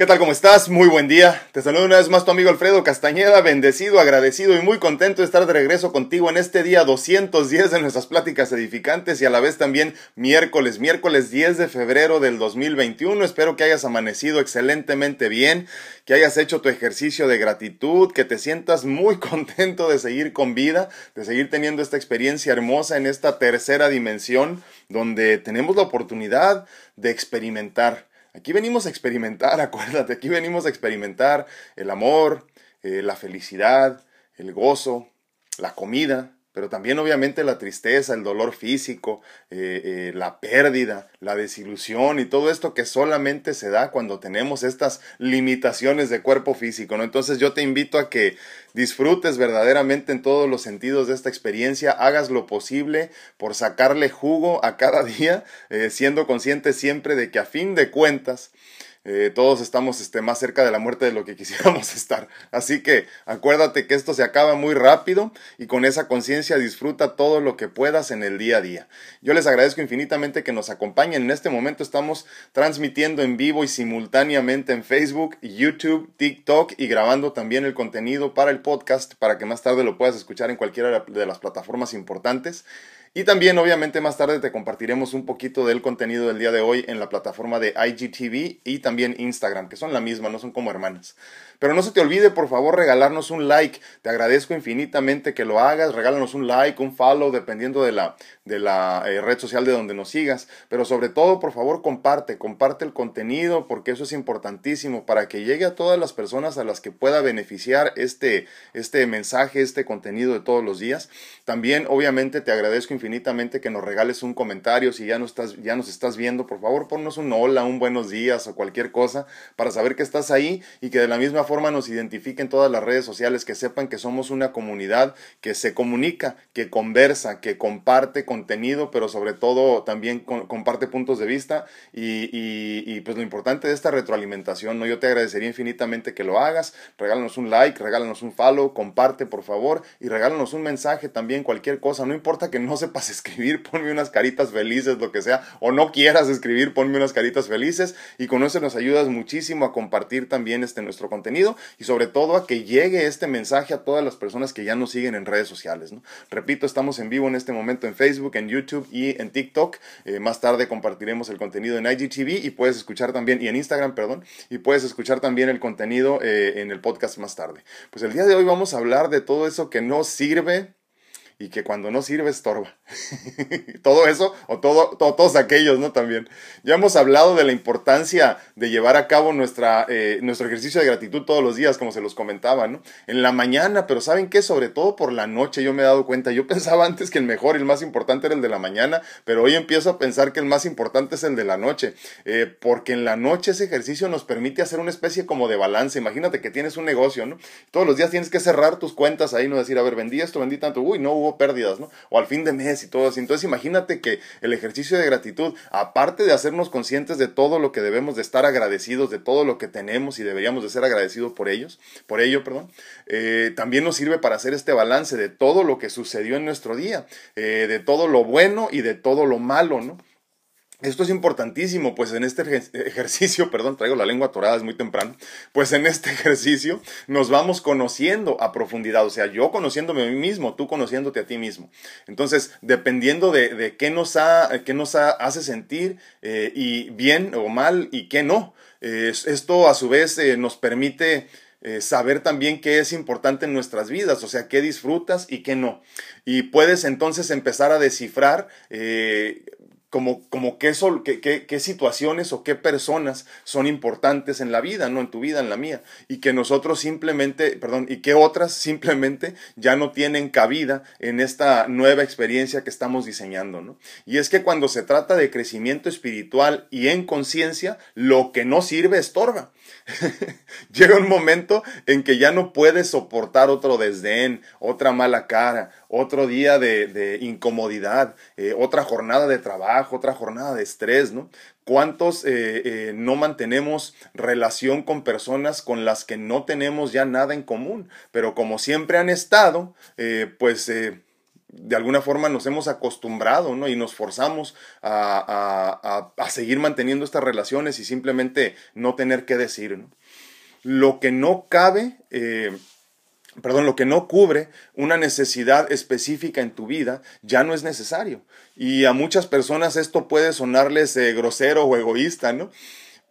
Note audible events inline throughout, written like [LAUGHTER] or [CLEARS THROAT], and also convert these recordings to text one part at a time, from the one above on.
¿Qué tal? ¿Cómo estás? Muy buen día. Te saludo una vez más tu amigo Alfredo Castañeda, bendecido, agradecido y muy contento de estar de regreso contigo en este día 210 de nuestras pláticas edificantes y a la vez también miércoles, miércoles 10 de febrero del 2021. Espero que hayas amanecido excelentemente bien, que hayas hecho tu ejercicio de gratitud, que te sientas muy [LAUGHS] contento de seguir con vida, de seguir teniendo esta experiencia hermosa en esta tercera dimensión donde tenemos la oportunidad de experimentar Aquí venimos a experimentar, [LAUGHS] acuérdate, aquí venimos a experimentar el amor, eh, la felicidad, el gozo, la comida, pero también obviamente la tristeza, el dolor físico, eh, eh, la pérdida, la desilusión y todo esto que solamente se da cuando tenemos estas limitaciones de cuerpo físico, ¿no? Entonces yo te invito a que disfrutes verdaderamente en todos los sentidos de esta experiencia, hagas lo posible por sacarle jugo a cada [LAUGHS] día, eh, siendo consciente siempre de que a fin de cuentas, eh, todos estamos este, más cerca de la muerte de lo que [LAUGHS] quisiéramos estar. Así que acuérdate que esto se acaba muy rápido y con esa conciencia disfruta todo lo que puedas en el día a día. Yo les agradezco infinitamente que nos acompañen. En este momento estamos transmitiendo en vivo y simultáneamente en Facebook, YouTube, TikTok y grabando también el contenido para el podcast para que más tarde lo puedas escuchar en cualquiera de las plataformas importantes. Y también, obviamente, más tarde te compartiremos un poquito del contenido del día de hoy en la plataforma de IGTV y también Instagram, que son la misma, no son como hermanas. Pero no se te olvide, por favor, regalarnos un like. Te agradezco infinitamente que lo hagas. Regálanos un like, un follow, dependiendo de la, de la eh, red social de donde nos sigas. Pero sobre todo, por favor, comparte, comparte el contenido, porque eso es importantísimo para que llegue a todas las personas a las que pueda beneficiar este, este mensaje, este contenido de todos los días. También, obviamente, te agradezco infinitamente que nos regales un comentario. Si ya, no estás, ya nos estás viendo, por favor, ponnos un hola, un buenos días o cualquier cosa para saber que estás ahí y que de la misma forma nos identifiquen todas las redes sociales, que sepan que somos una comunidad que se comunica, que conversa, que comparte contenido, pero sobre todo también comparte puntos de vista y, y, pues lo importante de esta retroalimentación, ¿no? Yo te agradecería infinitamente que lo hagas, regálanos un like, regálanos un follow, comparte por favor y regálanos un mensaje también, cualquier cosa, no importa que no sepas escribir, ponme unas caritas felices, lo que sea, o no quieras escribir, ponme unas caritas felices y con eso nos ayudas muchísimo a compartir también este nuestro contenido y sobre todo a que llegue este mensaje a todas las personas que ya nos siguen en redes sociales. Repito, estamos en vivo en este momento en Facebook, en YouTube y en TikTok. Eh, más tarde compartiremos el contenido en IGTV y puedes escuchar también, y en Instagram, perdón, y puedes escuchar también el contenido eh, en el podcast más tarde. Pues el día de hoy vamos a hablar de todo eso que no sirve y que cuando no sirve estorba. [LAUGHS] todo eso, o todo, todos aquellos, ¿no? También. Ya hemos hablado de la importancia de llevar a cabo nuestra, eh, nuestro ejercicio de gratitud todos los días, como se los comentaba, ¿no? En la mañana, pero ¿saben qué? Sobre todo por la noche, yo me he dado cuenta. Yo [LAUGHS] pensaba antes que el mejor y el más importante era el de la mañana, pero hoy empiezo a pensar que el más importante es el de la noche, eh, porque en la noche ese ejercicio nos permite hacer una especie como de balance. Imagínate que tienes un negocio, ¿no? Todos los días tienes que cerrar tus cuentas ahí, no decir, a ver, vendí esto, vendí tanto, uy, no hubo pérdidas, ¿no? O al fin de mes y todo así. Entonces imagínate que el ejercicio de gratitud, aparte de hacernos conscientes de todo lo que debemos de estar agradecidos, de todo lo que tenemos y deberíamos de ser agradecidos por ellos, por ello, perdón, eh, también nos sirve para hacer este balance de todo lo que sucedió en nuestro día, eh, de todo lo bueno y de todo lo malo, ¿no? Esto es importantísimo, pues en este ejercicio, [LAUGHS] perdón, traigo la lengua atorada, es muy temprano, pues en este [LAUGHS] ejercicio nos vamos conociendo a profundidad, o sea, yo conociéndome a mí mismo, tú conociéndote a ti mismo. Entonces, dependiendo de, qué nos, ha, qué nos hace sentir eh, y bien o mal y qué no, esto a su vez eh, nos permite... Eh, saber también qué es importante en nuestras vidas, o sea, qué disfrutas y qué no. Y puedes entonces empezar a descifrar como, como qué, sol, qué, qué, situaciones o qué personas son importantes en la vida, no en tu vida, en la mía, y que nosotros simplemente, perdón, y que otras simplemente ya no tienen cabida en esta nueva experiencia que estamos diseñando, ¿no? Y es que cuando se trata de crecimiento espiritual y en conciencia, lo que no sirve estorba. [LAUGHS] Llega un momento en que ya no puedes soportar otro desdén, otra mala cara, otro día de, incomodidad, eh, otra jornada de trabajo, otra jornada de estrés, ¿no? ¿Cuántos eh, eh, no mantenemos relación con personas con las que no tenemos ya nada en común? Pero como siempre han estado, pues de alguna forma nos hemos acostumbrado, ¿no? Y nos forzamos a, a, a, seguir manteniendo estas relaciones y simplemente no tener que decir, ¿no? Lo que no cabe, eh, perdón, lo que no cubre una necesidad específica en tu vida ya no es necesario. Y a muchas personas esto puede sonarles eh, grosero o egoísta, ¿no?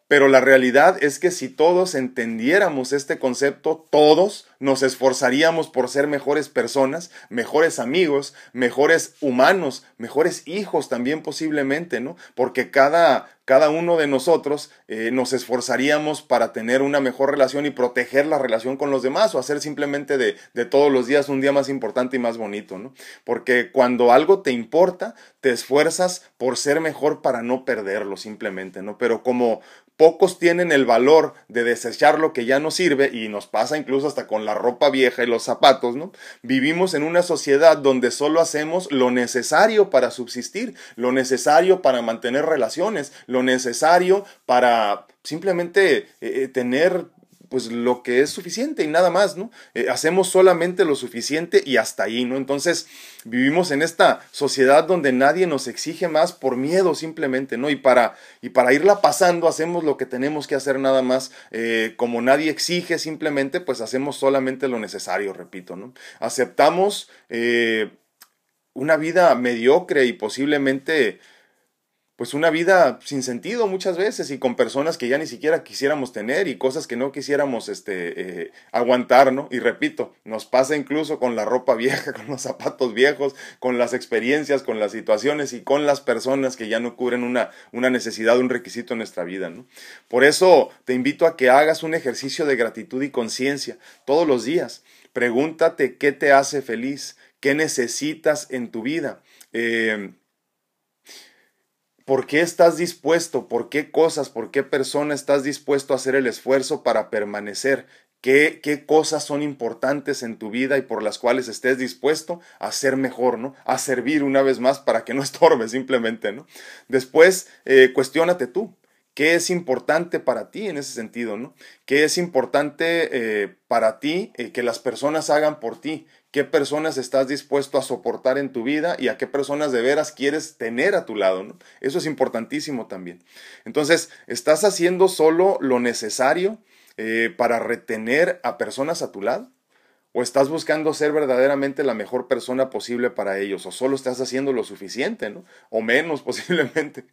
Pero la realidad es que si todos entendiéramos este concepto, todos nos esforzaríamos por ser mejores personas, mejores amigos, mejores humanos, mejores hijos también posiblemente, ¿no? Porque cada, cada uno de nosotros eh, nos esforzaríamos para tener una mejor relación y proteger la relación con los demás o hacer simplemente de, de todos los días un día más importante y más bonito, ¿no? Porque cuando algo te importa, te esfuerzas por ser mejor para no perderlo simplemente, ¿no? Pero como, pocos tienen el valor de desechar lo que ya no sirve y nos pasa incluso hasta con la ropa vieja y los zapatos, ¿no? Vivimos en una sociedad donde solo hacemos lo necesario para subsistir, lo necesario para mantener relaciones, lo necesario para simplemente eh, eh, tener pues lo que es suficiente y nada más, ¿no? Eh, hacemos solamente lo suficiente y hasta ahí, ¿no? Entonces vivimos en esta sociedad donde nadie nos exige más por miedo simplemente, ¿no? Y para, y para irla pasando hacemos lo que tenemos que hacer nada más, eh, como nadie exige simplemente, pues hacemos solamente lo necesario, repito, ¿no? Aceptamos eh, una vida mediocre y posiblemente pues una vida sin sentido muchas veces y con personas que ya ni siquiera quisiéramos tener y cosas que no quisiéramos este, eh, aguantar, ¿no? Y repito, nos pasa incluso con la ropa vieja, [LAUGHS] con los zapatos viejos, con las experiencias, con las situaciones y con las personas que ya no cubren una, una necesidad, un requisito en nuestra vida, ¿no? Por eso te invito a que hagas un ejercicio de gratitud y conciencia todos los días. Pregúntate qué te hace feliz, qué necesitas en tu vida. Eh, ¿Por qué estás dispuesto? ¿Por qué cosas? ¿Por qué persona estás dispuesto a hacer el esfuerzo para permanecer? ¿Qué, ¿Qué, cosas son importantes en tu vida y por las cuales estés dispuesto a ser mejor, ¿no? A servir una vez más para que no [LAUGHS] estorbes simplemente, ¿no? Después, eh, cuestiónate tú. ¿Qué es importante para ti en ese sentido, no? ¿Qué es importante eh, para ti eh, que las personas hagan por ti? ¿Qué personas estás dispuesto a soportar en tu vida y a qué personas de veras quieres tener a tu lado, no? Eso es importantísimo también. Entonces, ¿estás haciendo solo lo necesario eh, para retener a personas a tu lado? ¿O estás buscando ser verdaderamente la mejor persona posible para ellos? ¿O solo estás haciendo lo suficiente, ¿no? O menos [LAUGHS] posiblemente.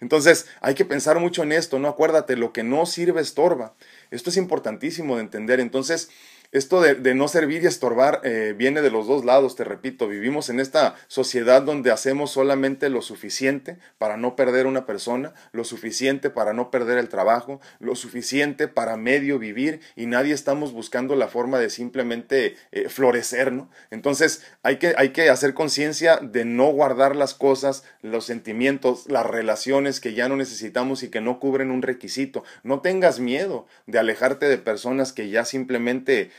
Entonces, hay que pensar mucho en esto, ¿no? Acuérdate, lo que no sirve estorba. Esto es importantísimo de entender. Entonces, esto de, no servir y estorbar eh, viene de los dos lados, te repito, vivimos en esta sociedad donde hacemos solamente lo suficiente para no perder una persona, lo suficiente para no perder el trabajo, lo suficiente para medio vivir y nadie estamos buscando la forma de simplemente eh, florecer, ¿no? Entonces hay que, hay que hacer conciencia de no guardar las cosas, los sentimientos, las relaciones que ya no necesitamos y que no cubren un requisito. No tengas miedo de alejarte de personas que ya simplemente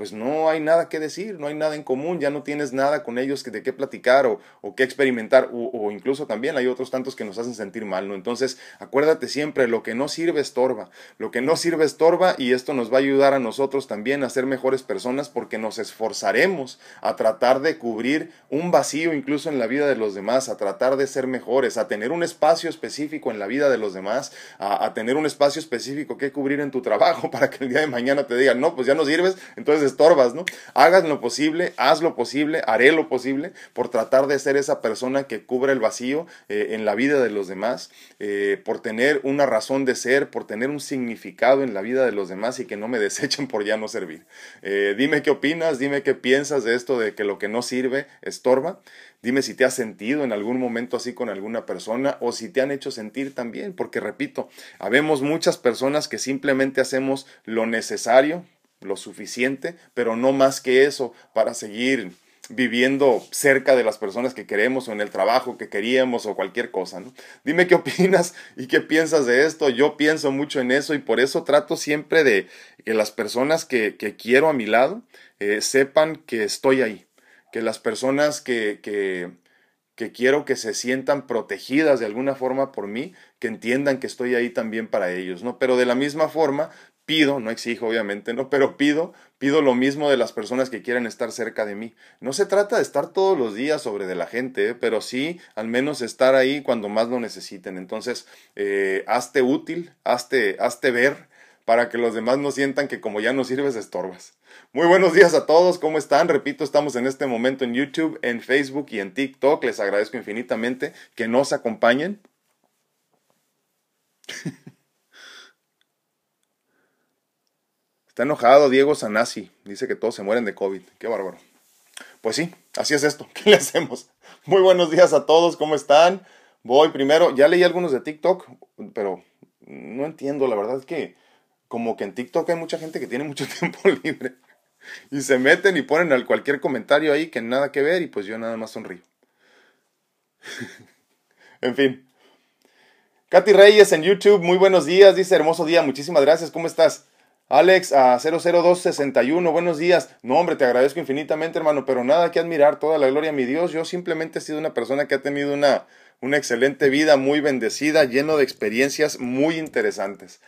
pues no hay nada que decir, no hay nada en común, ya no tienes nada con ellos que de qué platicar o, o qué experimentar, o, incluso también hay otros tantos que nos hacen sentir mal, ¿no? Entonces, acuérdate siempre, lo que no sirve estorba, lo que no sirve estorba y esto nos va a ayudar a nosotros también a ser mejores personas porque nos esforzaremos a tratar de cubrir un vacío incluso en la vida de los demás, a tratar de ser mejores, a tener un espacio específico en la vida de los demás, a, a tener un espacio específico que cubrir en tu trabajo [LAUGHS] para que el día de mañana te digan, no, pues ya no sirves, entonces estorbas, ¿no? Hagas lo posible, haz lo posible, haré lo posible por tratar de ser esa persona que cubre el vacío eh, en la vida de los demás, eh, por tener una razón de ser, por tener un significado en la vida de los demás y que no me [LAUGHS] desechen por ya no servir. Eh, dime qué opinas, dime qué piensas de esto de que lo que no sirve estorba. Dime si te has sentido en algún momento así con alguna persona o si te han hecho sentir también, porque repito, habemos muchas personas que simplemente hacemos lo necesario lo suficiente, pero no más que eso para seguir viviendo cerca de las personas que queremos o en el trabajo que queríamos o cualquier cosa. Dime qué [LAUGHS] opinas y qué piensas de esto. Yo pienso mucho en eso y por eso trato siempre de que las personas que, que quiero a mi lado eh, sepan que estoy ahí, que las personas que, que, que quiero que se sientan protegidas de alguna forma por mí, que entiendan que estoy ahí también para ellos, ¿no? Pero de la misma forma, pido, no exijo obviamente, no, pero pido, pido lo mismo de las personas que quieran estar cerca de mí. No se trata de estar todos los días sobre de la gente, ¿eh? pero sí al menos estar ahí cuando más lo necesiten. Entonces, eh, hazte útil, hazte, hazte ver para que los demás no sientan que como ya no sirves, estorbas. Muy buenos días a todos, ¿cómo están? Repito, estamos en este momento en YouTube, en Facebook y en TikTok. Les agradezco infinitamente que nos acompañen. Está enojado Diego Sanasi, dice que todos se mueren de COVID. Qué bárbaro. Pues sí, así es esto. [LAUGHS] ¿Qué le hacemos? Muy buenos días a todos, ¿cómo están? Voy primero, ya leí algunos de TikTok, pero no entiendo, la verdad es que como que en TikTok hay mucha gente que tiene mucho [LAUGHS] tiempo libre y se meten y ponen cualquier comentario ahí que nada que ver y pues yo nada más sonrío. [LAUGHS] en fin. Katy Reyes en YouTube, muy buenos días, dice hermoso día, muchísimas gracias, ¿cómo estás? Alex a 00261, buenos días. No, hombre, te agradezco infinitamente, hermano, pero nada que admirar, toda la gloria a mi Dios. Yo simplemente he sido una persona que ha tenido una, una excelente vida, muy bendecida, lleno de experiencias muy interesantes.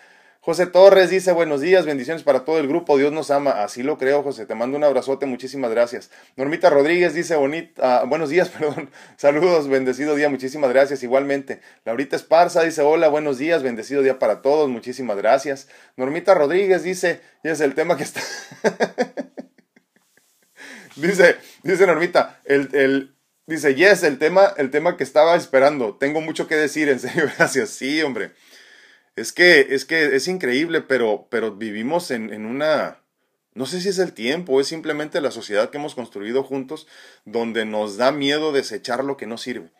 José Torres dice buenos días, bendiciones para todo el grupo, Dios nos ama, así lo creo José, te mando un abrazote, muchísimas gracias. Normita Rodríguez dice bonita, buenos días, [LAUGHS] perdón, saludos, bendecido día, muchísimas gracias igualmente. Laurita Esparza dice hola, buenos días, bendecido día para todos, muchísimas gracias. Normita Rodríguez dice, y es el tema que está... [LAUGHS] dice, dice Normita, el, el, dice, yes, el tema, el tema que estaba esperando, tengo mucho que decir, en serio, [LAUGHS] gracias, sí, hombre. Es que, es que es increíble, pero, pero vivimos en, en una, no sé si es el tiempo, es simplemente la sociedad que hemos construido juntos, donde nos da miedo desechar lo que no sirve.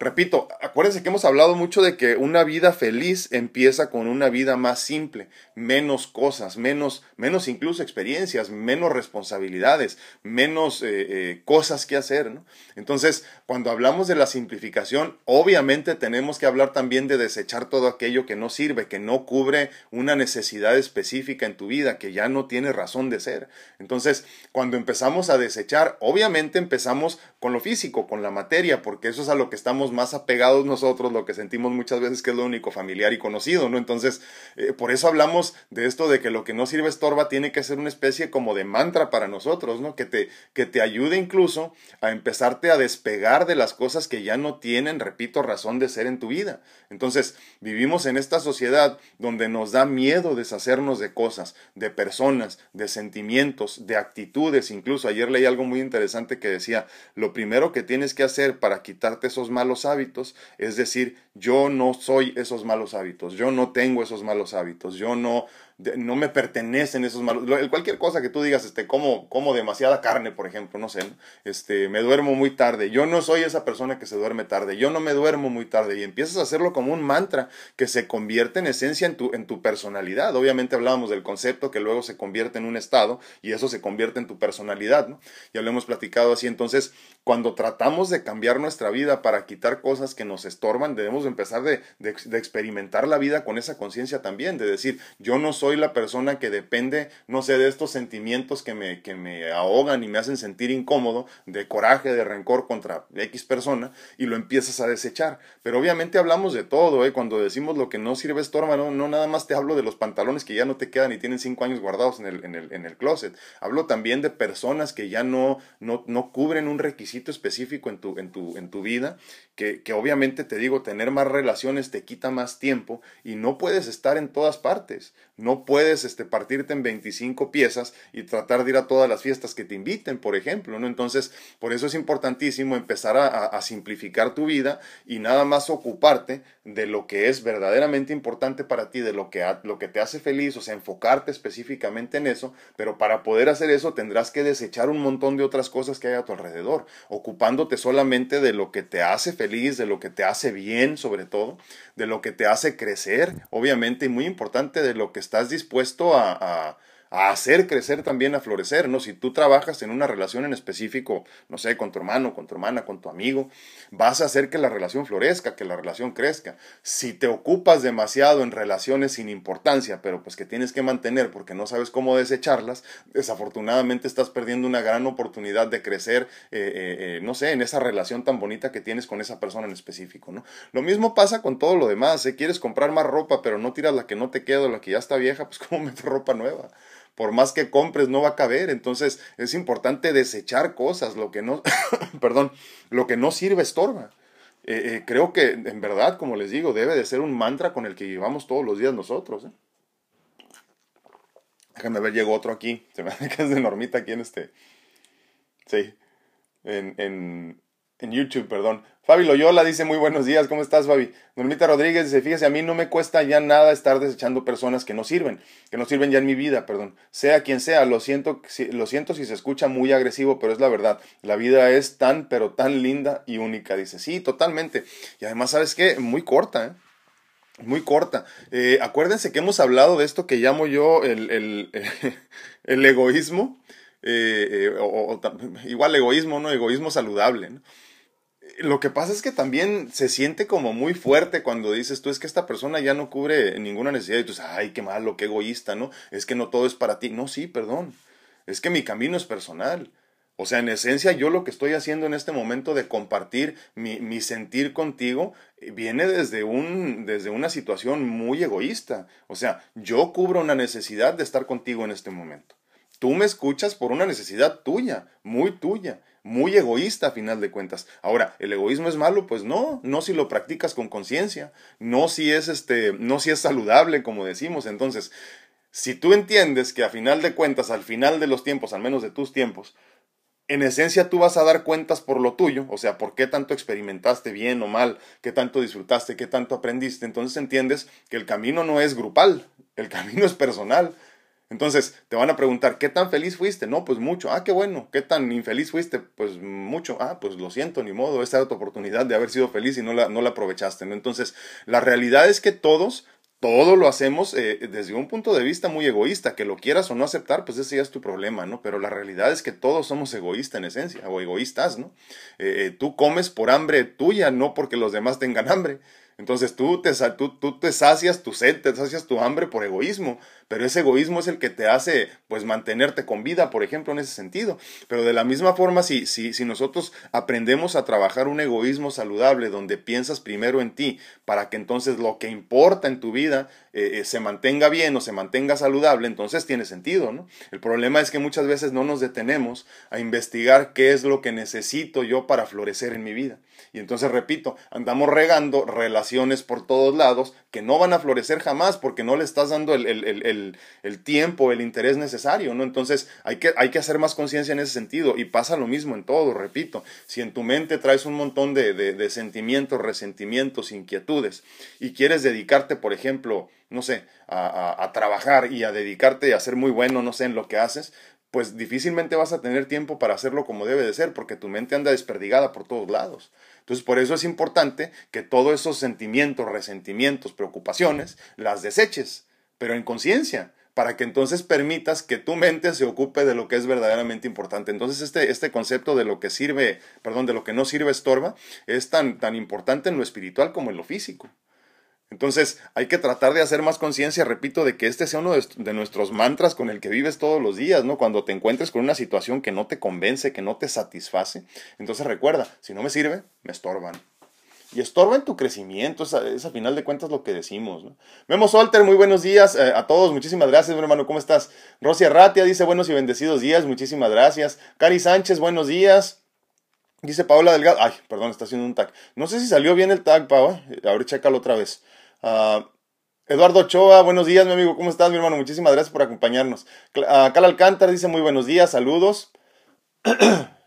Repito, acuérdense que hemos hablado mucho de que una vida feliz empieza con una vida más simple, menos cosas, menos, menos incluso experiencias, menos responsabilidades, menos eh, eh, cosas que hacer. ¿no? Entonces, cuando hablamos de la simplificación, obviamente tenemos que hablar también de desechar todo aquello que no sirve, que no cubre una necesidad específica en tu vida, que ya no tiene razón de ser. Entonces, cuando empezamos a desechar, obviamente empezamos con lo físico, con la materia, porque eso es a lo que estamos más apegados nosotros, lo que sentimos muchas veces que es lo único familiar y conocido, ¿no? Entonces, eh, por eso hablamos de esto de que lo que no sirve estorba tiene que ser una especie como de mantra para nosotros, ¿no? Que te, que te ayude incluso a empezarte a despegar de las cosas que ya no tienen, repito, razón de ser en tu vida. Entonces, vivimos en esta sociedad donde nos da miedo deshacernos de cosas, de personas, de sentimientos, de actitudes, incluso ayer leí algo muy interesante que decía, lo primero que tienes que hacer para quitarte esos malos hábitos, es decir, yo no soy esos malos hábitos, yo no tengo esos malos hábitos, yo no, no me pertenecen esos malos, cualquier cosa que tú digas, este, como, como demasiada carne, por ejemplo, no sé, este, me duermo muy tarde, yo no soy esa persona que se duerme tarde, yo no me duermo muy tarde. Y empiezas a hacerlo como un mantra que se convierte en esencia en tu, en tu personalidad. Obviamente hablábamos del concepto que luego se convierte en un estado y eso se convierte en tu personalidad. Ya lo hemos platicado así, entonces, cuando tratamos de cambiar nuestra vida para quitar cosas que nos estorban, debemos empezar de, de, de experimentar la vida con esa conciencia también, de decir, yo no soy soy la persona que depende, no sé, de estos sentimientos que me, que me ahogan y me hacen sentir incómodo, de coraje, de rencor contra X persona, y lo empiezas a desechar. Pero obviamente hablamos de todo, ¿eh? Cuando decimos lo que no sirve estorba, no, no nada más te hablo de los pantalones que ya no te quedan y tienen cinco años guardados en el, en el, en el closet. Hablo también de personas que ya no, no, no cubren un requisito específico en tu, en tu, en tu vida, que, que obviamente te digo, tener más relaciones te quita más tiempo y no puedes estar en todas partes. No puedes este, partirte en 25 piezas y tratar de ir a todas las fiestas que te inviten, por ejemplo, ¿no? Entonces, por eso es importantísimo empezar a, simplificar tu vida y nada más ocuparte de lo que es verdaderamente importante para ti, de lo que, lo que te hace feliz, o sea, enfocarte específicamente en eso, pero para poder hacer eso tendrás que desechar un montón de otras cosas que hay a tu alrededor, ocupándote solamente de lo que te hace feliz, de lo que te hace bien, sobre todo, de lo que te hace crecer, obviamente, y muy importante, de lo que estás dispuesto a, a hacer crecer también, a florecer, ¿no? Si tú trabajas en una relación en específico, no sé, con tu hermano, con tu hermana, con tu amigo, vas a hacer que la relación florezca, que la relación crezca. Si te ocupas demasiado en relaciones sin importancia, pero pues que tienes que mantener porque no sabes cómo desecharlas, desafortunadamente estás perdiendo una gran oportunidad de crecer, eh, eh, eh, no sé, en esa relación tan bonita que tienes con esa persona en específico, ¿no? Lo mismo pasa con todo lo demás, si quieres comprar más ropa, pero no tiras la que no te queda, la que ya está vieja, pues [LAUGHS] cómo meter ropa nueva por más que compres no va a caber, entonces es importante desechar cosas, lo que no, [COUGHS] perdón, lo que no sirve estorba. Eh, eh, creo que en verdad, como les digo, debe de ser un mantra con el que llevamos todos los días nosotros. ¿eh? Déjame ver, llegó otro aquí, se me [LAUGHS] hace que es de Normita aquí en este, sí, en, en, en YouTube, perdón. Fabi Loyola dice muy buenos días, ¿cómo estás Fabi? Normita Rodríguez dice, fíjese, a mí no me cuesta ya nada estar desechando personas que no sirven, que no sirven ya en mi vida, perdón. Sea quien sea, lo siento, lo siento si se escucha muy agresivo, pero es la verdad. La vida es tan, pero tan linda y única, dice. Sí, totalmente. Y además, ¿sabes qué? Muy corta, ¿eh? Muy corta. Eh, acuérdense que hemos hablado de esto que llamo yo el, el, [LAUGHS] el egoísmo. Eh, eh, o, igual egoísmo, ¿no? Egoísmo saludable, ¿no? Lo que pasa es que también se siente como muy fuerte cuando dices tú es que esta persona ya no cubre ninguna necesidad y tú dices, ay, qué malo, qué egoísta, ¿no? Es que no todo es para ti. No, sí, perdón. Es que mi camino es personal. O sea, en esencia yo lo que estoy haciendo en este momento de compartir mi, mi sentir contigo eh, viene desde, un, desde una situación muy egoísta. O sea, yo cubro una necesidad de estar contigo en este momento. Tú me escuchas por una necesidad tuya, muy tuya muy egoísta a final de cuentas. Ahora, ¿el egoísmo es malo? Pues no, no si lo practicas con conciencia, no si es este, no si es saludable, como decimos. Entonces, si tú entiendes que a final de cuentas, al final de los tiempos, al menos de tus tiempos, en esencia tú vas a dar cuentas por lo tuyo, o sea, por qué tanto experimentaste bien o mal, qué tanto disfrutaste, qué tanto aprendiste, entonces entiendes que el camino no es grupal, el camino es personal, entonces, te van a preguntar, ¿qué tan feliz fuiste? No, pues mucho. Ah, qué bueno. ¿Qué tan infeliz fuiste? Pues mucho. Ah, pues lo siento, ni modo. Esta era tu oportunidad de haber sido feliz y no la, no la aprovechaste. ¿no? Entonces, la realidad es que todos, todo lo hacemos eh, desde un punto de vista muy egoísta. Que lo quieras o no aceptar, pues ese ya es tu problema, ¿no? Pero la realidad es que todos somos egoístas en esencia, o egoístas, ¿no? Eh, eh, tú comes por hambre tuya, no porque los demás tengan hambre. Entonces tú te, tú, tú te sacias tu sed, te sacias tu hambre por egoísmo, pero ese egoísmo es el que te hace pues mantenerte con vida, por ejemplo, en ese sentido. Pero de la misma forma, si, si, si nosotros aprendemos a trabajar un egoísmo saludable donde piensas primero en ti, para que entonces lo que importa en tu vida eh, eh, se mantenga bien o se mantenga saludable, entonces tiene sentido, ¿no? El problema es que muchas veces no nos detenemos a investigar qué es lo que necesito yo para florecer en mi vida. Y entonces, repito, andamos regando relaciones por todos lados que no van a florecer jamás porque no le estás dando el, el, el, tiempo, el interés necesario, ¿no? Entonces, hay que, hay que hacer más conciencia en ese sentido. Y pasa lo mismo en todo, repito. Si en tu mente traes un montón de, de, sentimientos, resentimientos, inquietudes, y quieres dedicarte, por ejemplo, no sé, a, a, a, trabajar y a dedicarte a ser muy bueno, no sé, en lo que haces, pues difícilmente vas a tener tiempo para hacerlo como debe de ser, porque tu mente anda desperdigada por todos lados. Entonces, por eso es importante que todos esos sentimientos, resentimientos, preocupaciones, las deseches, pero en conciencia, para que entonces permitas que tu mente se ocupe de lo que es verdaderamente importante. Entonces, este, este concepto de lo que sirve, perdón, de lo que no sirve estorba, es tan, tan importante en lo espiritual como en lo físico. Entonces hay que tratar de hacer más conciencia, repito, de que este sea uno de, nuestros mantras con el que vives todos los días, ¿no? Cuando te encuentres con una situación que no te convence, que no te satisface, entonces recuerda, si no me sirve, me estorban. Y estorba en tu crecimiento, es a, final de cuentas lo que decimos, ¿no? Memo Solter, muy buenos días eh, a todos, muchísimas gracias, mi hermano, ¿cómo estás? Rosy Arratia dice buenos y bendecidos días, muchísimas gracias. Cari Sánchez, buenos días. Dice Paola Delgado, ay, perdón, está haciendo un tag. No sé si salió bien el tag, Paola, ahora chécalo otra vez. Uh, Eduardo Ochoa, buenos días, mi amigo. ¿Cómo estás, mi hermano? Muchísimas gracias por acompañarnos. Uh, Cal Alcántara dice muy buenos días, saludos. [CLEARS THROAT]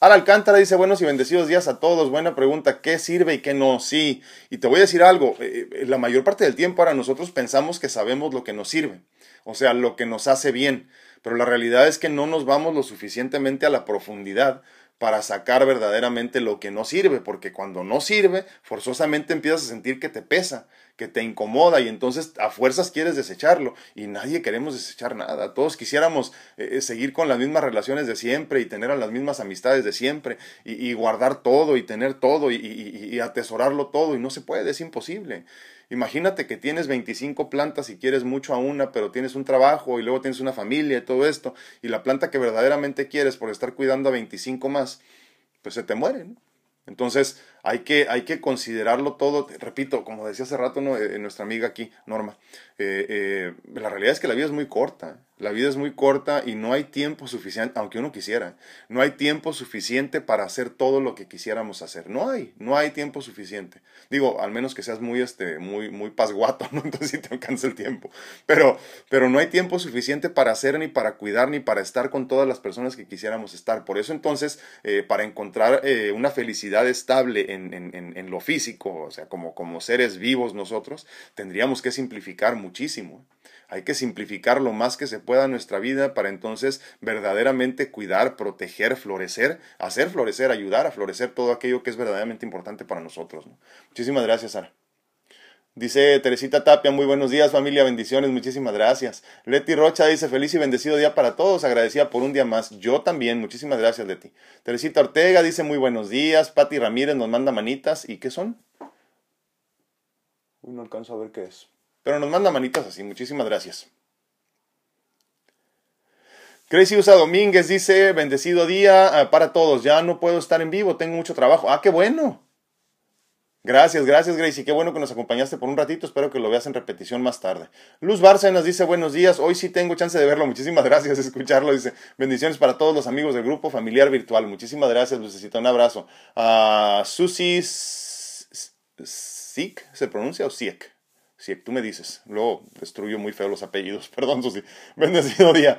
Al Alcántara dice buenos y bendecidos días a todos. Buena pregunta, ¿qué sirve y qué no? Sí, y te voy a decir algo, eh, eh, la mayor parte del tiempo ahora nosotros pensamos que sabemos lo que nos sirve, o sea, lo que nos hace bien, pero la realidad es que no nos vamos lo suficientemente a la profundidad para sacar verdaderamente lo que no sirve, porque cuando no sirve, forzosamente empiezas a sentir que te pesa, que te incomoda y entonces a fuerzas quieres desecharlo y nadie queremos desechar nada. Todos quisiéramos eh, eh, seguir con las mismas relaciones de siempre y tener las mismas amistades de siempre y, guardar todo y tener todo y, y atesorarlo todo y no se puede, es imposible. Imagínate que tienes 25 plantas y quieres mucho a una, pero tienes un trabajo y luego tienes una familia y todo esto, y la planta que verdaderamente quieres por estar cuidando a 25 más, pues se te muere. ¿no? Entonces hay que, hay que considerarlo todo, repito, como decía hace rato. Eh, nuestra amiga aquí, Norma, eh, eh, la realidad es que la vida es muy corta. La vida es muy corta y no hay tiempo suficiente, aunque uno quisiera, no hay tiempo suficiente para hacer todo lo que quisiéramos hacer. No hay, no hay tiempo suficiente. Digo, al menos que seas muy, este, muy, muy pasguato. [LAUGHS] Entonces sí te alcanza el tiempo. Pero, pero no hay tiempo suficiente para hacer, ni para cuidar, ni para estar con todas las personas que quisiéramos estar. Por eso entonces, para encontrar una felicidad estable en, en, lo físico, o sea, como, como seres vivos nosotros, tendríamos que simplificar muchísimo. Hay que simplificar lo más que se pueda nuestra vida para entonces verdaderamente cuidar, proteger, florecer, hacer florecer, ayudar a florecer todo aquello que es verdaderamente importante para nosotros. Muchísimas gracias, Sara. Dice Teresita Tapia, muy buenos días familia, bendiciones, muchísimas gracias. Leti Rocha dice, feliz y bendecido día para todos, agradecida por un día más. Yo también, muchísimas gracias Leti. Teresita Ortega dice, muy buenos días. Pati Ramírez nos manda manitas. ¿Y qué son? Uy, no alcanzo a ver qué es. Pero nos manda manitas así, muchísimas gracias. Crazy Usa Domínguez dice, bendecido día ah, para todos, ya no puedo estar en vivo, tengo mucho trabajo. Ah, qué bueno. Gracias, gracias Gracie, qué bueno que nos acompañaste por un ratito, espero que lo veas en repetición más tarde. Luz Bárcenas dice buenos días, hoy sí tengo chance de verlo, muchísimas [LAUGHS] gracias, escucharlo, dice bendiciones para todos los amigos del grupo familiar virtual, muchísimas gracias, Lucecita, un abrazo. A uh, Susi ¿se pronuncia o Siek? Si tú me dices, luego destruyo muy feo los apellidos, [LAUGHS] perdón, Susi. Bendecido día.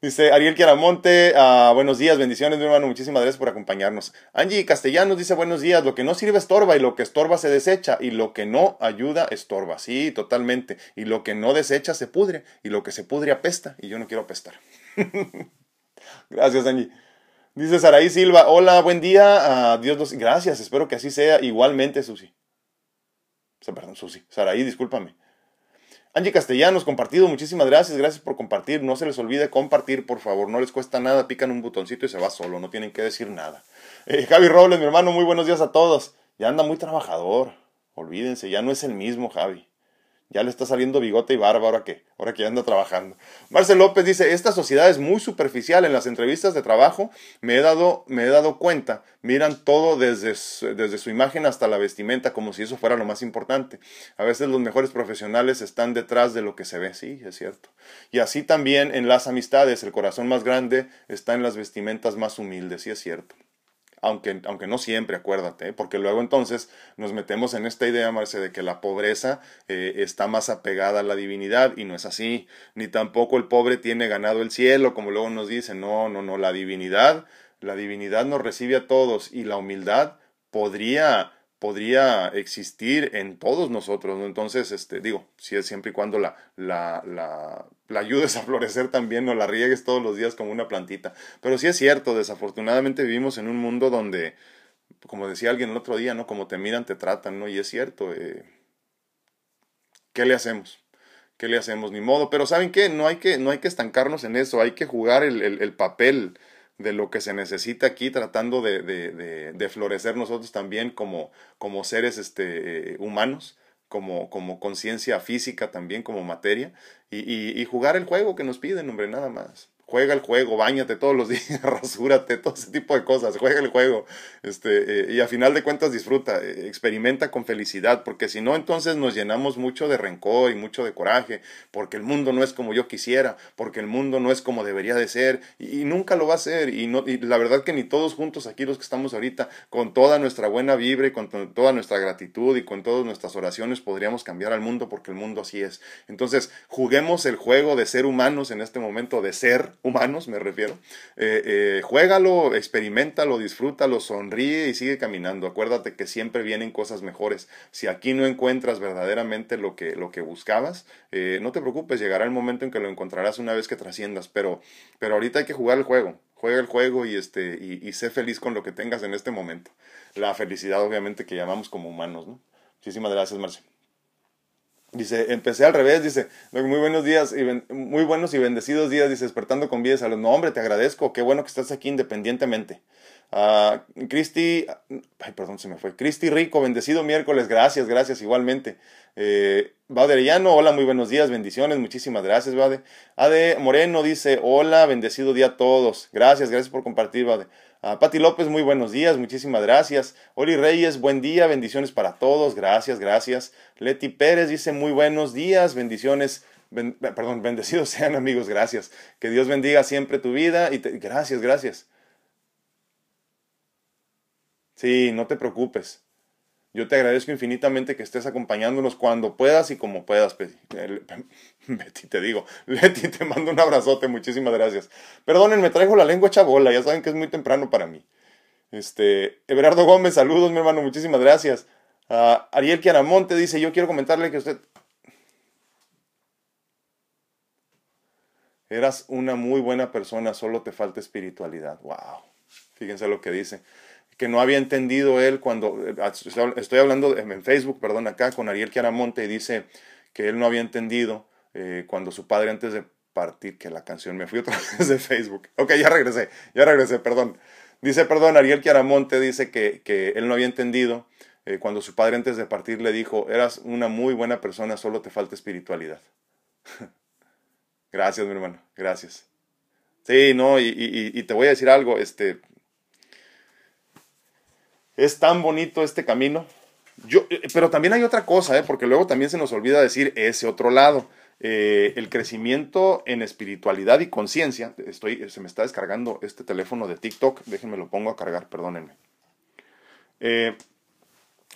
Dice Ariel Quiaramonte, uh, buenos días, bendiciones, mi hermano, muchísimas gracias por acompañarnos. Angie Castellanos dice, buenos días, lo que no sirve estorba y lo que estorba se desecha y lo que no ayuda estorba. Sí, totalmente. Y lo que no desecha se pudre y lo que se pudre apesta y yo no quiero apestar. [LAUGHS] gracias, Angie. Dice Saraí Silva, hola, buen día, uh, Dios los... Gracias, espero que así sea igualmente, Susi. Perdón, Susi. Saraí, discúlpame. Angie Castellanos, compartido, muchísimas gracias, gracias por compartir. No se les olvide compartir, por favor, no les cuesta nada, pican un botoncito y se va solo, no tienen que decir nada. Eh, Javi Robles, mi hermano, muy buenos días a todos. Ya anda muy trabajador, olvídense, ya no es el mismo Javi. Ya le está saliendo bigote y barba ahora que, ahora que anda trabajando. Marcel López dice, esta sociedad es muy superficial. En las entrevistas de trabajo me he dado, me he dado cuenta. Miran todo desde desde su imagen hasta la vestimenta, como si eso fuera lo más importante. A veces los mejores profesionales están detrás de lo que se ve. Sí, es cierto. Y así también en las amistades, el corazón más grande está en las vestimentas más humildes. Sí, es cierto aunque, aunque no siempre, acuérdate, ¿eh? porque luego entonces nos metemos en esta idea, Marce, de que la pobreza eh, está más apegada a la divinidad y no es así, ni tampoco el pobre tiene ganado el cielo, como luego nos dicen, no, no, no, la divinidad, la divinidad nos recibe a todos y la humildad podría podría existir en todos nosotros, ¿no? Entonces, este, digo, si es siempre y cuando la, la, la, la, ayudes a florecer también, no la riegues todos los días como una plantita. Pero sí es cierto, desafortunadamente vivimos en un mundo donde, como decía alguien el otro día, ¿no? Como te miran, te tratan, ¿no? Y es cierto, eh, ¿qué le hacemos? ¿Qué le hacemos? Ni modo. Pero ¿saben qué? No hay que, no hay que estancarnos en eso, hay que jugar el, el, el papel de lo que se necesita aquí, tratando de, de, de, florecer nosotros también como, como seres este, humanos, como, como conciencia física también, como materia, y, y, y, jugar el juego que nos piden, hombre, nada más juega el juego, bañate todos los [LAUGHS] días, rasúrate, todo ese tipo de cosas, juega el juego, este, eh, y a final de cuentas disfruta, eh, experimenta con felicidad, porque si no, entonces nos llenamos mucho de rencor y mucho de coraje, porque el mundo no es como yo quisiera, porque el mundo no es como debería de ser, y, nunca lo va a ser, y, no, y la verdad que ni todos juntos aquí los que estamos ahorita, con toda nuestra buena vibra y con toda nuestra gratitud y con todas nuestras oraciones, podríamos cambiar al mundo, porque el mundo así es. Entonces, juguemos el juego de ser humanos en este momento, de ser humanos me refiero, eh, eh, juégalo, experimentalo, disfrútalo, sonríe y sigue caminando. Acuérdate que siempre vienen cosas mejores. Si aquí no encuentras verdaderamente lo que, lo que buscabas, eh, no te preocupes, llegará el momento en que lo encontrarás una vez que trasciendas, pero, pero ahorita hay que jugar el juego. juega el juego y, este, y, sé feliz con lo que tengas en este momento. La felicidad, obviamente, que llamamos como humanos, ¿no? Muchísimas gracias, Marce. Dice, empecé al revés, dice, muy buenos días, y muy buenos y bendecidos días, dice, despertando con vida y salud. No, hombre, te agradezco, qué bueno que estás aquí independientemente. Uh, Cristi, ay, perdón, se me fue. Cristi Rico, bendecido miércoles, gracias, gracias, igualmente. Eh, Arellano, hola, muy buenos días, bendiciones, muchísimas gracias, Bade. Ade Moreno dice, hola, bendecido día a todos. Gracias, gracias por compartir, Bade. Uh, Pati López, muy buenos días, muchísimas gracias. Oli Reyes, buen día, bendiciones para todos, gracias, gracias. Leti Pérez dice, muy buenos días, bendiciones. perdón, [LAUGHS] bendecidos sean amigos, gracias. Que Dios bendiga siempre tu vida y gracias, gracias. Sí, no te preocupes. Yo te agradezco infinitamente que estés acompañándonos cuando puedas y como puedas, [LAUGHS] Betty. te digo, [LAUGHS] Leti, te mando un abrazote, muchísimas gracias. Perdonen, me traigo la lengua hecha bola, ya saben que es muy temprano para mí. Este, Everardo Gómez, saludos, mi hermano, muchísimas gracias. Uh, Ariel Quiaramonte dice, yo quiero comentarle que usted... Eras una muy buena persona, solo te falta espiritualidad. Wow. Fíjense lo que dice que no había entendido él cuando, estoy hablando en Facebook, perdón, acá con Ariel Chiaramonte y dice que él no había entendido eh, cuando su padre antes de partir, que la canción me fui otra [LAUGHS] vez de Facebook. Ok, ya regresé, ya regresé, perdón. Dice, perdón, Ariel Chiaramonte dice que, que él no había entendido eh, cuando su padre antes de partir le dijo, eras una muy buena persona, solo te falta espiritualidad. [LAUGHS] gracias, mi hermano, gracias. Sí, no, y, te voy a decir algo, este, es tan bonito este camino. Yo, eh, pero también hay otra cosa, ¿eh? porque luego también se nos olvida decir ese otro lado. Eh, el crecimiento en espiritualidad y conciencia. Estoy, se me está descargando este teléfono de TikTok. Déjenme lo pongo a cargar, perdónenme. Eh,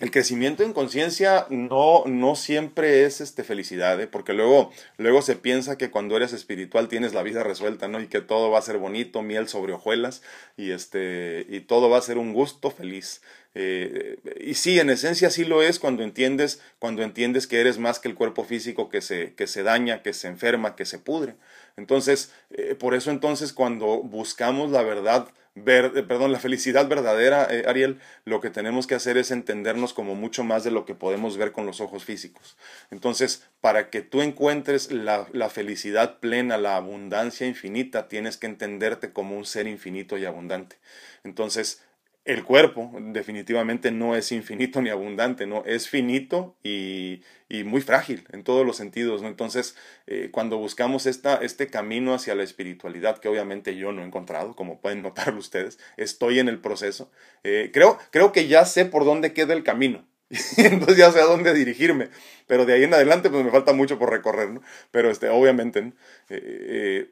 el crecimiento en conciencia no, no siempre es este, felicidad, ¿eh? porque luego, luego se piensa que cuando eres espiritual tienes la vida resuelta, ¿no? Y que todo va a ser bonito, miel sobre hojuelas, y, este, y todo va a ser un gusto feliz. Eh, y sí, en esencia sí lo es cuando entiendes, cuando entiendes que eres más que el cuerpo físico que se, que se daña, que se enferma, que se pudre. Entonces, eh, por eso entonces cuando buscamos la verdad, ver, eh, perdón, la felicidad verdadera, eh, Ariel, lo que tenemos que hacer es entendernos como mucho más de lo que podemos ver con los ojos físicos. Entonces, para que tú encuentres la, la felicidad plena, la abundancia infinita, tienes que entenderte como un ser infinito y abundante. Entonces, el cuerpo definitivamente no es infinito ni abundante, ¿no? Es finito y, y muy frágil en todos los sentidos, ¿no? Entonces, eh, cuando buscamos esta, este camino hacia la espiritualidad, que obviamente yo no he encontrado, como pueden notar [LAUGHS] ustedes, estoy en el proceso, eh, creo, creo que ya sé por dónde queda el camino. [LAUGHS] Entonces ya sé a dónde dirigirme, pero de ahí en adelante pues me falta mucho por recorrer, ¿no? Pero este, obviamente, eh,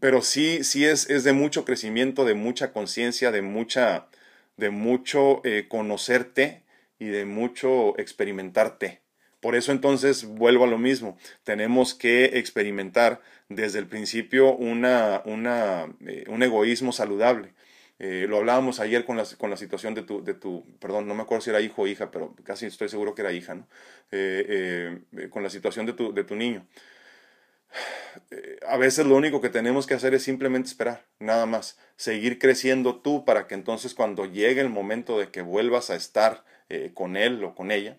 pero sí, sí es, es de mucho crecimiento, de mucha conciencia, de mucha de mucho eh, conocerte y de mucho experimentarte. Por eso entonces vuelvo a lo mismo, tenemos que experimentar desde el principio una, una, eh, un egoísmo saludable. Eh, lo hablábamos ayer con la, con la situación de tu, de tu, perdón, no me acuerdo si era hijo o hija, pero casi estoy seguro que era hija, ¿no? con la situación de tu, de tu niño a veces lo único que tenemos que hacer es simplemente esperar, nada más, seguir creciendo tú para que entonces cuando llegue el momento de que vuelvas a estar eh, con él o con ella,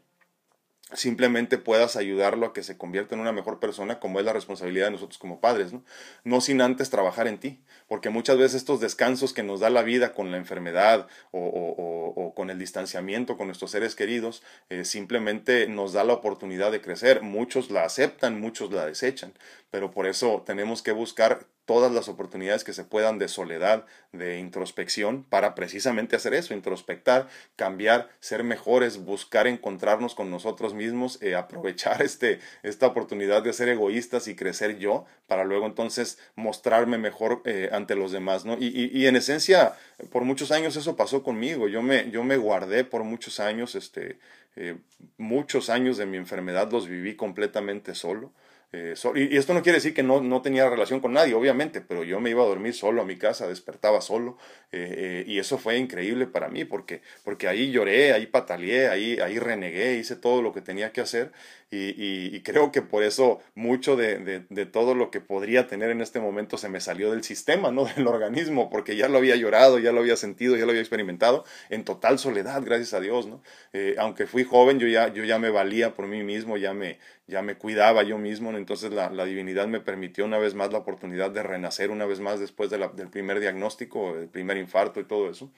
simplemente puedas ayudarlo a que se convierta en una mejor persona, como es la responsabilidad de nosotros como padres, ¿no? No sin antes trabajar en ti, porque muchas veces estos descansos que nos da la vida con la enfermedad o, con el distanciamiento con nuestros seres queridos, eh, simplemente nos da la oportunidad de crecer. Muchos la aceptan, muchos la desechan, pero por eso tenemos que buscar todas las oportunidades que se puedan de soledad, de introspección, para precisamente hacer eso, introspectar, cambiar, ser mejores, buscar encontrarnos con nosotros mismos, eh, aprovechar [LAUGHS] este, esta oportunidad de ser egoístas y crecer yo, para luego entonces mostrarme mejor eh, ante los demás, ¿no? Y, y, en esencia, por muchos años eso pasó conmigo, yo me, yo me guardé por muchos años, este, eh, muchos años de mi enfermedad los viví completamente solo, Eh, y, esto no quiere decir que no, no, tenía relación con nadie, obviamente, pero yo me iba a dormir solo a mi casa, despertaba solo, eh, y eso fue increíble para mí, porque, porque ahí lloré, ahí pataleé, ahí, ahí renegué, hice todo lo que tenía que hacer, y, creo que por eso mucho de, todo lo que podría tener en este momento se me salió del sistema, no [LAUGHS] del organismo, porque ya lo había llorado, ya lo había sentido, ya lo había experimentado en total soledad, gracias a Dios, ¿no? Eh, aunque fui joven, yo ya, yo ya me valía por mí mismo, ya me, ya me cuidaba yo mismo, entonces la, divinidad me permitió una vez más la oportunidad de renacer una vez más después del primer diagnóstico, del primer infarto y todo eso.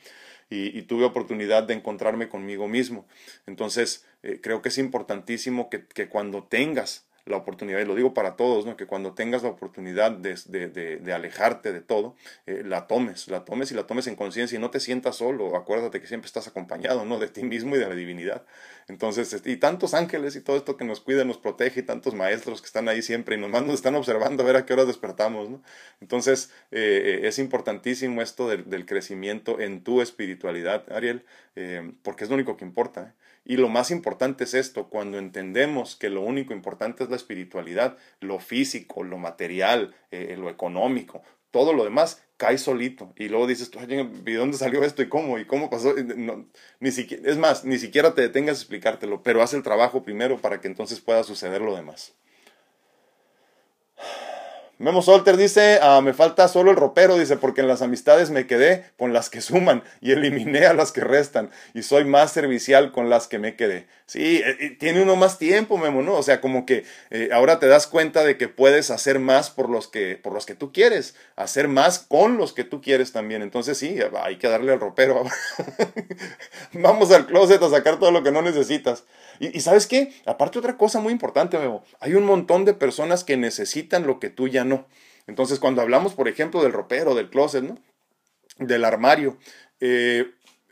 Y, tuve oportunidad de encontrarme conmigo mismo. Entonces, eh, creo que es importantísimo que cuando tengas la oportunidad, y lo digo para todos, ¿no? que cuando tengas la oportunidad de, de, de, alejarte de todo, eh, la tomes, la tomes y la tomes en conciencia y no te sientas solo, acuérdate que siempre estás acompañado ¿no? de ti mismo y de la divinidad. Entonces, este, y tantos ángeles y todo esto que nos cuida, nos protege, y tantos maestros que están ahí siempre y nos, nos están observando a ver a qué horas despertamos. ¿no? Entonces, eh, eh, es importantísimo esto del, del, crecimiento en tu espiritualidad, Ariel, porque es lo único que importa. Y lo más importante es esto, cuando entendemos que lo único importante es la espiritualidad, lo físico, lo material, eh, lo económico, todo lo demás cae solito. Y luego dices, ¿de dónde salió esto y cómo? ¿Y cómo pasó? ni es más, ni siquiera te detengas a explicártelo, pero haz el trabajo primero para que entonces pueda suceder lo demás. Memo Solter dice, ah, me falta solo el ropero, dice, porque en las amistades me quedé con las que suman y eliminé a las que restan y soy más servicial con las que me quedé. Sí, eh, eh, tiene uno más tiempo, Memo, ¿no? O sea, como que eh, ahora te das cuenta de que puedes hacer más por los que, por los que tú quieres, hacer más con los que tú quieres también. Entonces sí, hay que darle al ropero. [LAUGHS] Vamos al closet a sacar todo lo que no necesitas. Y, sabes qué, aparte otra cosa muy importante, Memo, hay un montón de personas que necesitan lo que tú ya no. Entonces, cuando hablamos, por ejemplo, del ropero, del closet, ¿no? Del armario, eh,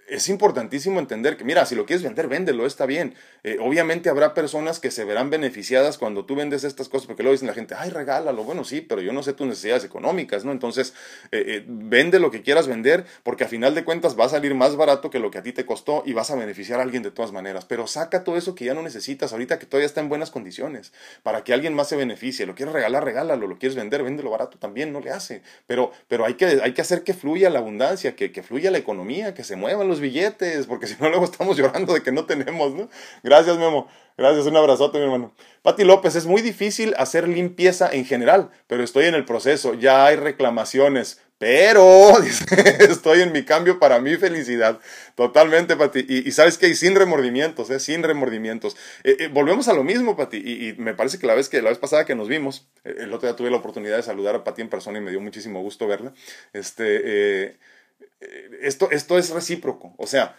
es importantísimo entender que, mira, si lo quieres vender, véndelo, está bien. Eh, obviamente habrá personas que se verán beneficiadas cuando tú vendes estas cosas, porque luego dicen la gente, ay, regálalo. Bueno, sí, pero yo no sé tus necesidades económicas, ¿no? Entonces, eh, eh, vende lo que quieras vender, porque a final de cuentas va a salir más barato que lo que a ti te costó y vas a beneficiar a alguien de todas maneras. Pero saca todo eso que ya no necesitas ahorita, que todavía está en buenas condiciones, para que alguien más se beneficie. Lo quieres regalar, regálalo. Lo quieres vender, véndelo barato también, no le hace. Pero, pero hay, que, hay que hacer que fluya la abundancia, que, que fluya la economía, que se muevan los billetes, porque [LAUGHS] si no luego estamos llorando de que no tenemos, ¿no? Gracias, Memo. Gracias, un abrazote, mi hermano. Pati López, es muy difícil hacer limpieza en general, pero estoy en el proceso, ya hay reclamaciones, pero [LAUGHS] estoy en mi cambio para mi felicidad. Totalmente, Pati. Y, sabes que sin remordimientos, ¿eh? sin remordimientos. Eh, eh, volvemos a lo mismo, Pati. Y, me parece que la vez que la vez pasada que nos vimos, eh, el otro día tuve la oportunidad de saludar a Pati en persona y me dio muchísimo gusto verla. Este, esto, esto es recíproco. O sea,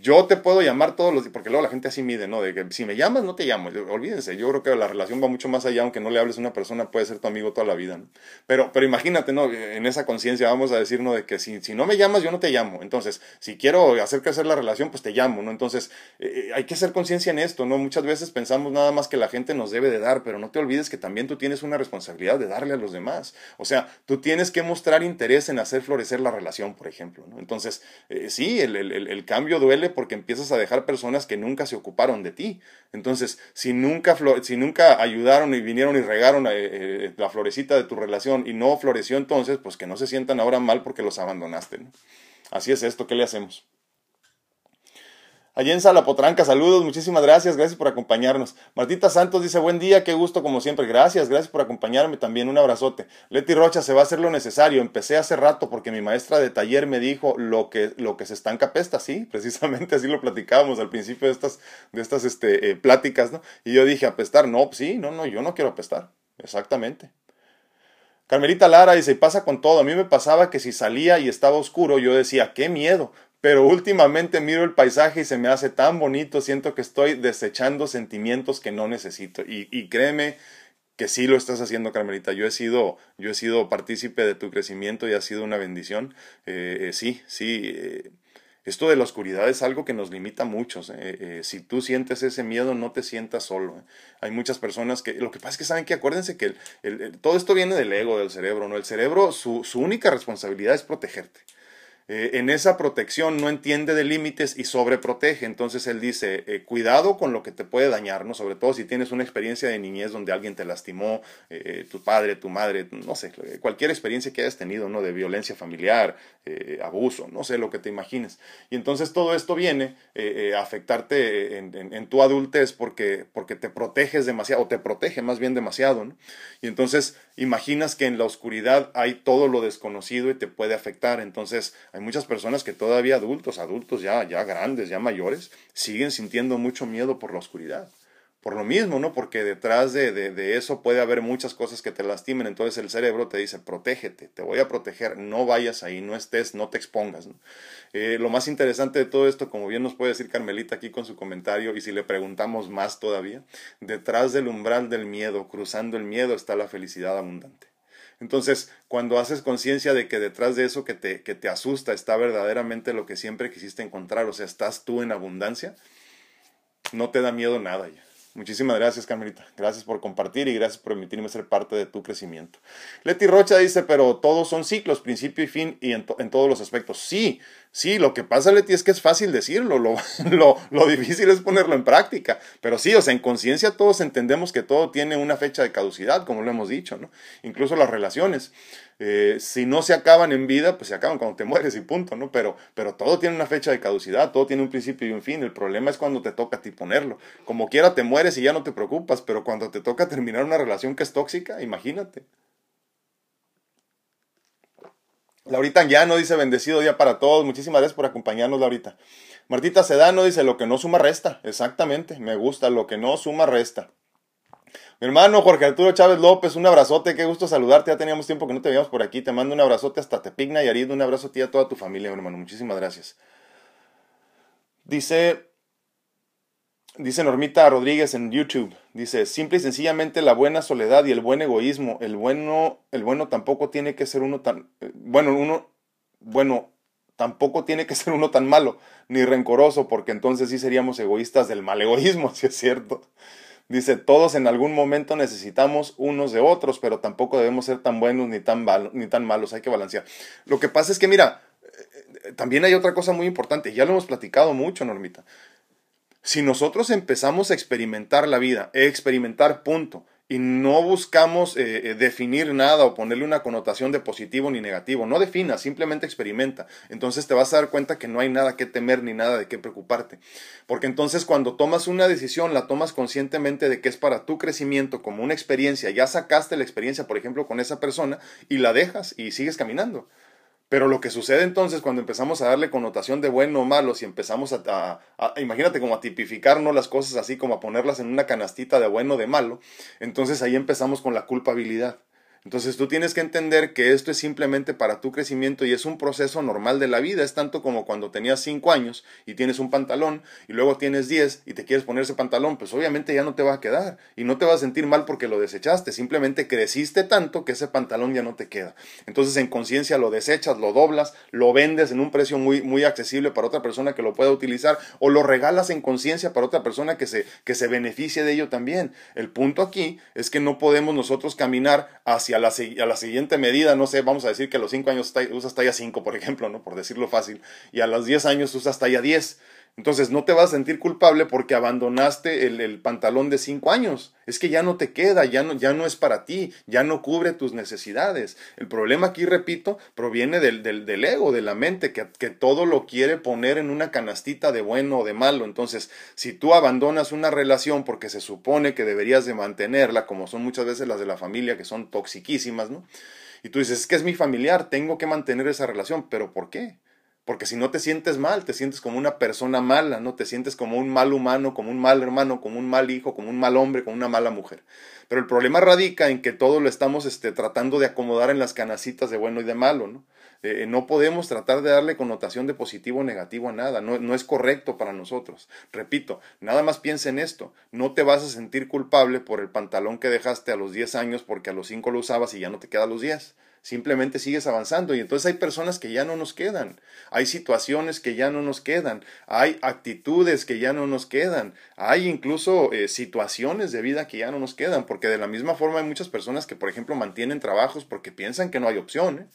yo te puedo llamar todos los días, porque luego la gente así mide, ¿no? De que si me llamas, no te llamo. Olvídense, yo creo que la relación va mucho más allá, aunque no le hables a una persona, puede ser tu amigo toda la vida, ¿no? Pero, pero imagínate, ¿no? En esa conciencia vamos a decir, ¿no? De que si, si no me llamas, yo no te llamo. Entonces, si quiero hacer crecer la relación, pues te llamo, ¿no? Entonces, eh, eh, hay que hacer conciencia en esto, ¿no? Muchas veces pensamos nada más que la gente nos debe de dar, pero no te olvides que también tú tienes una responsabilidad de darle a los demás. O sea, tú tienes que mostrar interés en hacer florecer la relación, por ejemplo, ¿no? Entonces, eh, sí, el, el, el cambio duele porque empiezas a dejar personas que nunca se ocuparon de ti. Entonces, si nunca, si nunca ayudaron y vinieron y regaron eh, eh, la florecita de tu relación y no floreció entonces, pues que no se sientan ahora mal porque los abandonaste. Así es esto, ¿qué le hacemos? Allí en Sala Potranca, saludos, muchísimas gracias, gracias por acompañarnos. Martita Santos dice, buen día, qué gusto como siempre, gracias, gracias por acompañarme también, un abrazote. Leti Rocha, se va a hacer lo necesario, empecé hace rato porque mi maestra de taller me dijo lo que, lo que se estanca pesta, sí, [LAUGHS] precisamente así lo platicábamos al principio de estas, de estas este, eh, pláticas, ¿no? Y yo dije, apestar, no, pues sí, no, no, yo no quiero apestar, exactamente. Carmelita Lara dice, y pasa con todo. A mí me pasaba que si salía y estaba oscuro, yo decía, qué miedo pero últimamente miro el paisaje y se me hace tan bonito, siento que estoy desechando sentimientos que no necesito. Y, créeme que sí lo estás haciendo, Carmelita. Yo he sido, yo he sido partícipe de tu crecimiento y ha sido una bendición. Eh, eh, sí, sí. Eh, esto de la oscuridad es algo que nos limita a muchos. si tú sientes ese miedo, no te sientas solo. Hay muchas personas que... Lo que pasa es que saben que acuérdense que todo esto viene del ego, del cerebro. ¿no? El cerebro, su única responsabilidad es protegerte. Eh, en esa protección no entiende de límites y sobreprotege. Entonces él dice, eh, cuidado con lo que te puede dañar, ¿no? Sobre todo si tienes una experiencia de niñez donde alguien te lastimó, eh, tu padre, tu madre, no sé, cualquier experiencia que hayas tenido, ¿no? De violencia familiar, abuso, no sé, lo que te imagines. Y entonces todo esto viene a afectarte en, tu adultez porque, porque te proteges demasiado, o te protege más bien demasiado, ¿no? Y entonces imaginas que en la oscuridad hay todo lo desconocido y te puede afectar. Entonces hay muchas personas que todavía adultos, adultos ya, ya grandes, ya mayores, siguen sintiendo mucho miedo por la oscuridad. Por lo mismo, ¿no? Porque detrás de, de, eso puede haber muchas cosas que te lastimen. Entonces el cerebro te dice, protégete, te voy a proteger, no vayas ahí, no estés, no te expongas. Eh, lo más interesante de todo esto, como bien nos puede decir Carmelita aquí con su comentario, y si le preguntamos más todavía, detrás del umbral del miedo, cruzando el miedo, está la felicidad abundante. Entonces, cuando haces conciencia de que detrás de eso que te, que te asusta está verdaderamente lo que siempre quisiste encontrar, o sea, estás tú en abundancia, no te da miedo nada ya. Muchísimas gracias, Carmelita. Gracias por compartir y gracias por permitirme ser parte de tu crecimiento. Leti Rocha dice, pero todos son ciclos, principio y fin, y en, todos los aspectos. Sí, Sí, lo que pasa, Leti, es que es fácil decirlo, lo, [LAUGHS] lo, lo, difícil es ponerlo en práctica. Pero sí, o sea, en conciencia todos entendemos que todo tiene una fecha de caducidad, como lo hemos dicho, ¿no? Incluso las relaciones. Eh, si no se acaban en vida, pues se acaban cuando te mueres y punto, ¿no? Pero, pero todo tiene una fecha de caducidad, todo tiene un principio y un fin. El problema es cuando te toca a ti ponerlo. Como quiera te mueres y ya no te preocupas, pero cuando te toca terminar una relación que es tóxica, imagínate. Laurita no dice bendecido día para todos. Muchísimas gracias por acompañarnos, Laurita. Martita Sedano dice lo que no suma resta. Exactamente, me gusta, lo que no suma resta. Mi hermano Jorge Arturo Chávez López, un abrazote, qué gusto saludarte. Ya teníamos tiempo que no te veíamos por aquí. Te mando un abrazote hasta Tepigna y Arid. Un abrazo a ti y a toda tu familia, mi hermano. Muchísimas gracias. Dice Dice Normita Rodríguez en YouTube, dice, simple y sencillamente la buena soledad y el buen egoísmo, el bueno, el bueno tampoco tiene que ser uno tan, eh, bueno, uno, bueno, tampoco tiene que [LAUGHS] ser uno tan malo, ni rencoroso, porque entonces sí seríamos egoístas del mal egoísmo, [LAUGHS] si es cierto. Dice, todos en algún momento necesitamos unos de otros, pero tampoco debemos ser tan buenos ni tan, ni tan malos, hay que balancear. Lo que pasa es que, mira, eh, también hay otra cosa muy importante, ya lo hemos platicado mucho, Normita. Si nosotros empezamos a experimentar la vida, experimentar punto, y no buscamos eh, eh, definir nada o ponerle una connotación de positivo ni negativo, no defina, simplemente experimenta. Entonces te vas a dar cuenta que no hay nada que temer ni nada de qué preocuparte. Porque entonces cuando tomas una decisión, la tomas conscientemente de que es para tu crecimiento, como una experiencia, ya sacaste la experiencia, por ejemplo, con esa persona y la dejas y sigues caminando. Pero lo que sucede entonces cuando empezamos a darle connotación de bueno o malo, si empezamos a, imagínate como a tipificarnos las cosas así, como a ponerlas en una canastita de bueno o de malo, entonces ahí empezamos con la culpabilidad. Entonces tú tienes que entender que esto es simplemente para tu crecimiento y es un proceso normal de la vida. Es tanto como cuando tenías 5 años y tienes un pantalón y luego tienes 10 y te quieres poner ese pantalón, pues obviamente ya no te va a quedar y no te vas a sentir mal porque lo desechaste. Simplemente creciste tanto que ese pantalón ya no te queda. Entonces en conciencia lo desechas, lo doblas, lo vendes en un precio muy, muy accesible para otra persona que lo pueda utilizar o lo regalas en conciencia para otra persona que se, que se beneficie de ello también. El punto aquí es que no podemos nosotros caminar hacia a la, a la siguiente medida, no sé, vamos a decir que a los 5 años usas talla 5, por ejemplo, ¿no? Por decirlo fácil, y a los 10 años usas talla 10. Entonces no te vas a sentir culpable porque abandonaste el, pantalón de 5 años. Es que ya no te queda, ya no, ya no es para ti, ya no cubre tus necesidades. El problema aquí, repito, proviene del, del, del ego, de la mente, que, que, todo lo quiere poner en una canastita de bueno o de malo. Entonces, si tú abandonas una relación porque se supone que deberías de mantenerla, como son muchas veces las de la familia, que son toxiquísimas, ¿no? Y tú dices, es que es mi familiar, tengo que mantener esa relación, pero ¿por qué? Porque si no te sientes mal, te sientes como una persona mala, ¿no? Te sientes como un mal humano, como un mal hermano, como un mal hijo, como un mal hombre, como una mala mujer. Pero el problema radica en que todo lo estamos este, tratando de acomodar en las canasitas de bueno y de malo, ¿no? Eh, no podemos tratar de darle connotación de positivo o negativo a nada, no, no es correcto para nosotros. Repito, nada más piensa en esto, no te vas a sentir culpable por el pantalón que dejaste a los 10 años porque a los 5 lo usabas y ya no te queda a los 10 simplemente sigues avanzando y entonces hay personas que ya no nos quedan, hay situaciones que ya no nos quedan, hay actitudes que ya no nos quedan, hay incluso eh, situaciones de vida que ya no nos quedan, porque de la misma forma hay muchas personas que, por ejemplo, mantienen trabajos porque piensan que no hay opción. ¿eh?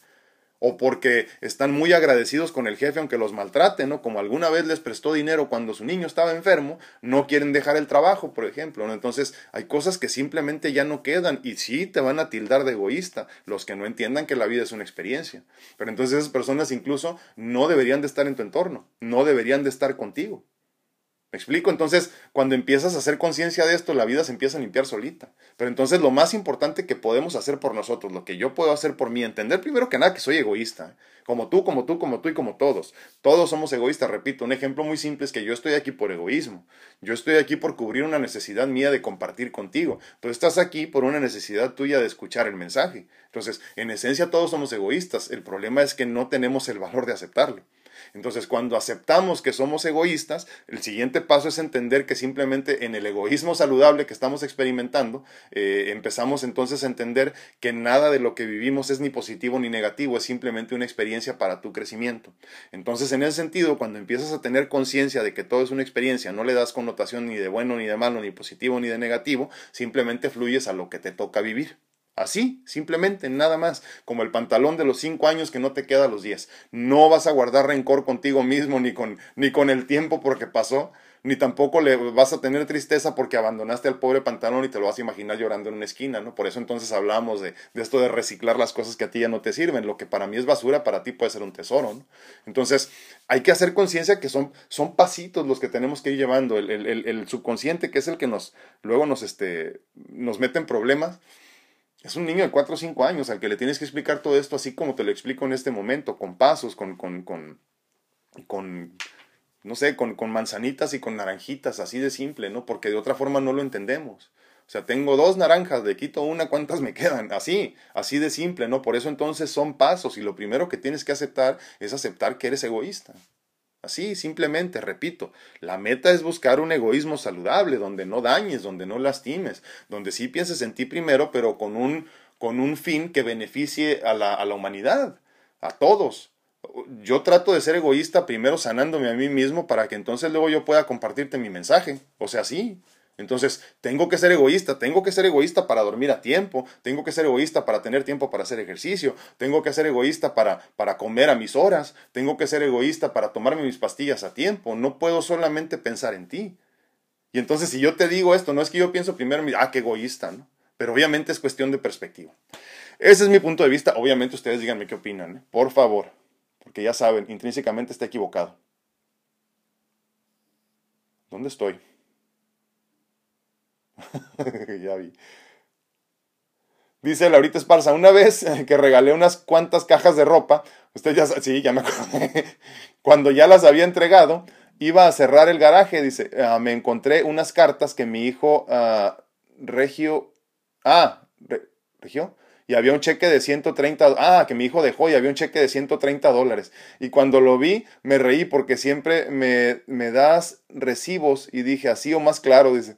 O porque están muy agradecidos con el jefe aunque los maltrate, ¿no? Como alguna vez les prestó dinero cuando su niño estaba enfermo, no quieren dejar el trabajo, por ejemplo, ¿no? Entonces hay cosas que simplemente ya no quedan y sí te van a tildar de egoísta los que no entiendan que la vida es una experiencia. Pero entonces esas personas incluso no deberían de estar en tu entorno, no deberían de estar contigo. ¿Me explico? Entonces, cuando empiezas a hacer conciencia de esto, la vida se empieza a limpiar solita. Pero entonces lo más importante que podemos hacer por nosotros, lo que yo puedo hacer por mí, entender primero que nada que soy egoísta. Como tú, como tú, como tú y como todos. Todos somos egoístas, repito. Un ejemplo muy simple es que yo estoy aquí por egoísmo. Yo estoy aquí por cubrir una necesidad mía de compartir contigo. Tú estás aquí por una necesidad tuya de escuchar el mensaje. Entonces, en esencia todos somos egoístas. El problema es que no tenemos el valor de aceptarlo. Entonces, cuando aceptamos que somos egoístas, el siguiente paso es entender que simplemente en el egoísmo saludable que estamos experimentando, eh, empezamos entonces a entender que nada de lo que vivimos es ni positivo ni negativo, es simplemente una experiencia para tu crecimiento. Entonces, en ese sentido, cuando empiezas a tener conciencia de que todo es una experiencia, no le das connotación ni de bueno ni de malo, ni positivo ni de negativo, simplemente fluyes a lo que te toca vivir. Así, simplemente, nada más, como el pantalón de los cinco años que no te queda a los diez. No vas a guardar rencor contigo mismo ni con, ni con el tiempo porque pasó, ni tampoco le vas a tener tristeza porque abandonaste al pobre pantalón y te lo vas a imaginar llorando en una esquina, ¿no? Por eso entonces hablamos de, esto de reciclar las cosas que a ti ya no te sirven. Lo que para mí es basura, para ti puede ser un tesoro, ¿no? Entonces, hay que hacer conciencia que son, son pasitos los que tenemos que ir llevando. El, el subconsciente, que es el que nos, luego nos, este, nos mete en problemas es un niño de 4 o 5 años al que le tienes que explicar todo esto así como te lo explico en este momento, con pasos, con, con, con, con no sé, con, con manzanitas y con naranjitas, así de simple, ¿no? Porque de otra forma no lo entendemos. O sea, tengo dos naranjas, le quito una, ¿cuántas me [LAUGHS] quedan? Así, así de simple, ¿no? Por eso entonces son pasos y lo primero que tienes que aceptar es aceptar que eres egoísta. Así, simplemente, repito, la meta es buscar un egoísmo saludable, donde no dañes, donde no lastimes, donde sí pienses en ti primero, pero con un, con un fin que beneficie a la, a la humanidad, a todos. Yo trato de ser egoísta primero sanándome a mí mismo para que entonces luego yo pueda compartirte mi mensaje. O sea, sí, entonces, tengo que ser egoísta, tengo que ser egoísta para dormir a tiempo, tengo que ser egoísta para tener tiempo para hacer ejercicio, tengo que ser egoísta para, para comer a mis horas, tengo que ser egoísta para tomarme mis pastillas a tiempo, no puedo solamente pensar en ti. Y entonces, si yo te digo esto, no es que yo pienso primero, ah, qué egoísta, ¿no? Pero obviamente es cuestión de perspectiva. Ese es mi punto de vista, obviamente ustedes díganme qué opinan, ¿eh? por favor, porque ya saben, intrínsecamente está equivocado. ¿Dónde estoy? [LAUGHS] ya vi. Dice Laurita Esparza, una vez [LAUGHS] que regalé unas cuantas cajas de ropa, usted ya sí, ya me [LAUGHS] cuando ya las había entregado, iba a cerrar el garaje, dice, ah, me encontré unas cartas que mi hijo uh, Regio, ah, Regio, y había un cheque de 130, ah, que mi hijo dejó y había un cheque de 130 dólares. Y cuando lo vi, me reí porque siempre me, me das recibos y dije, así o más claro, dice.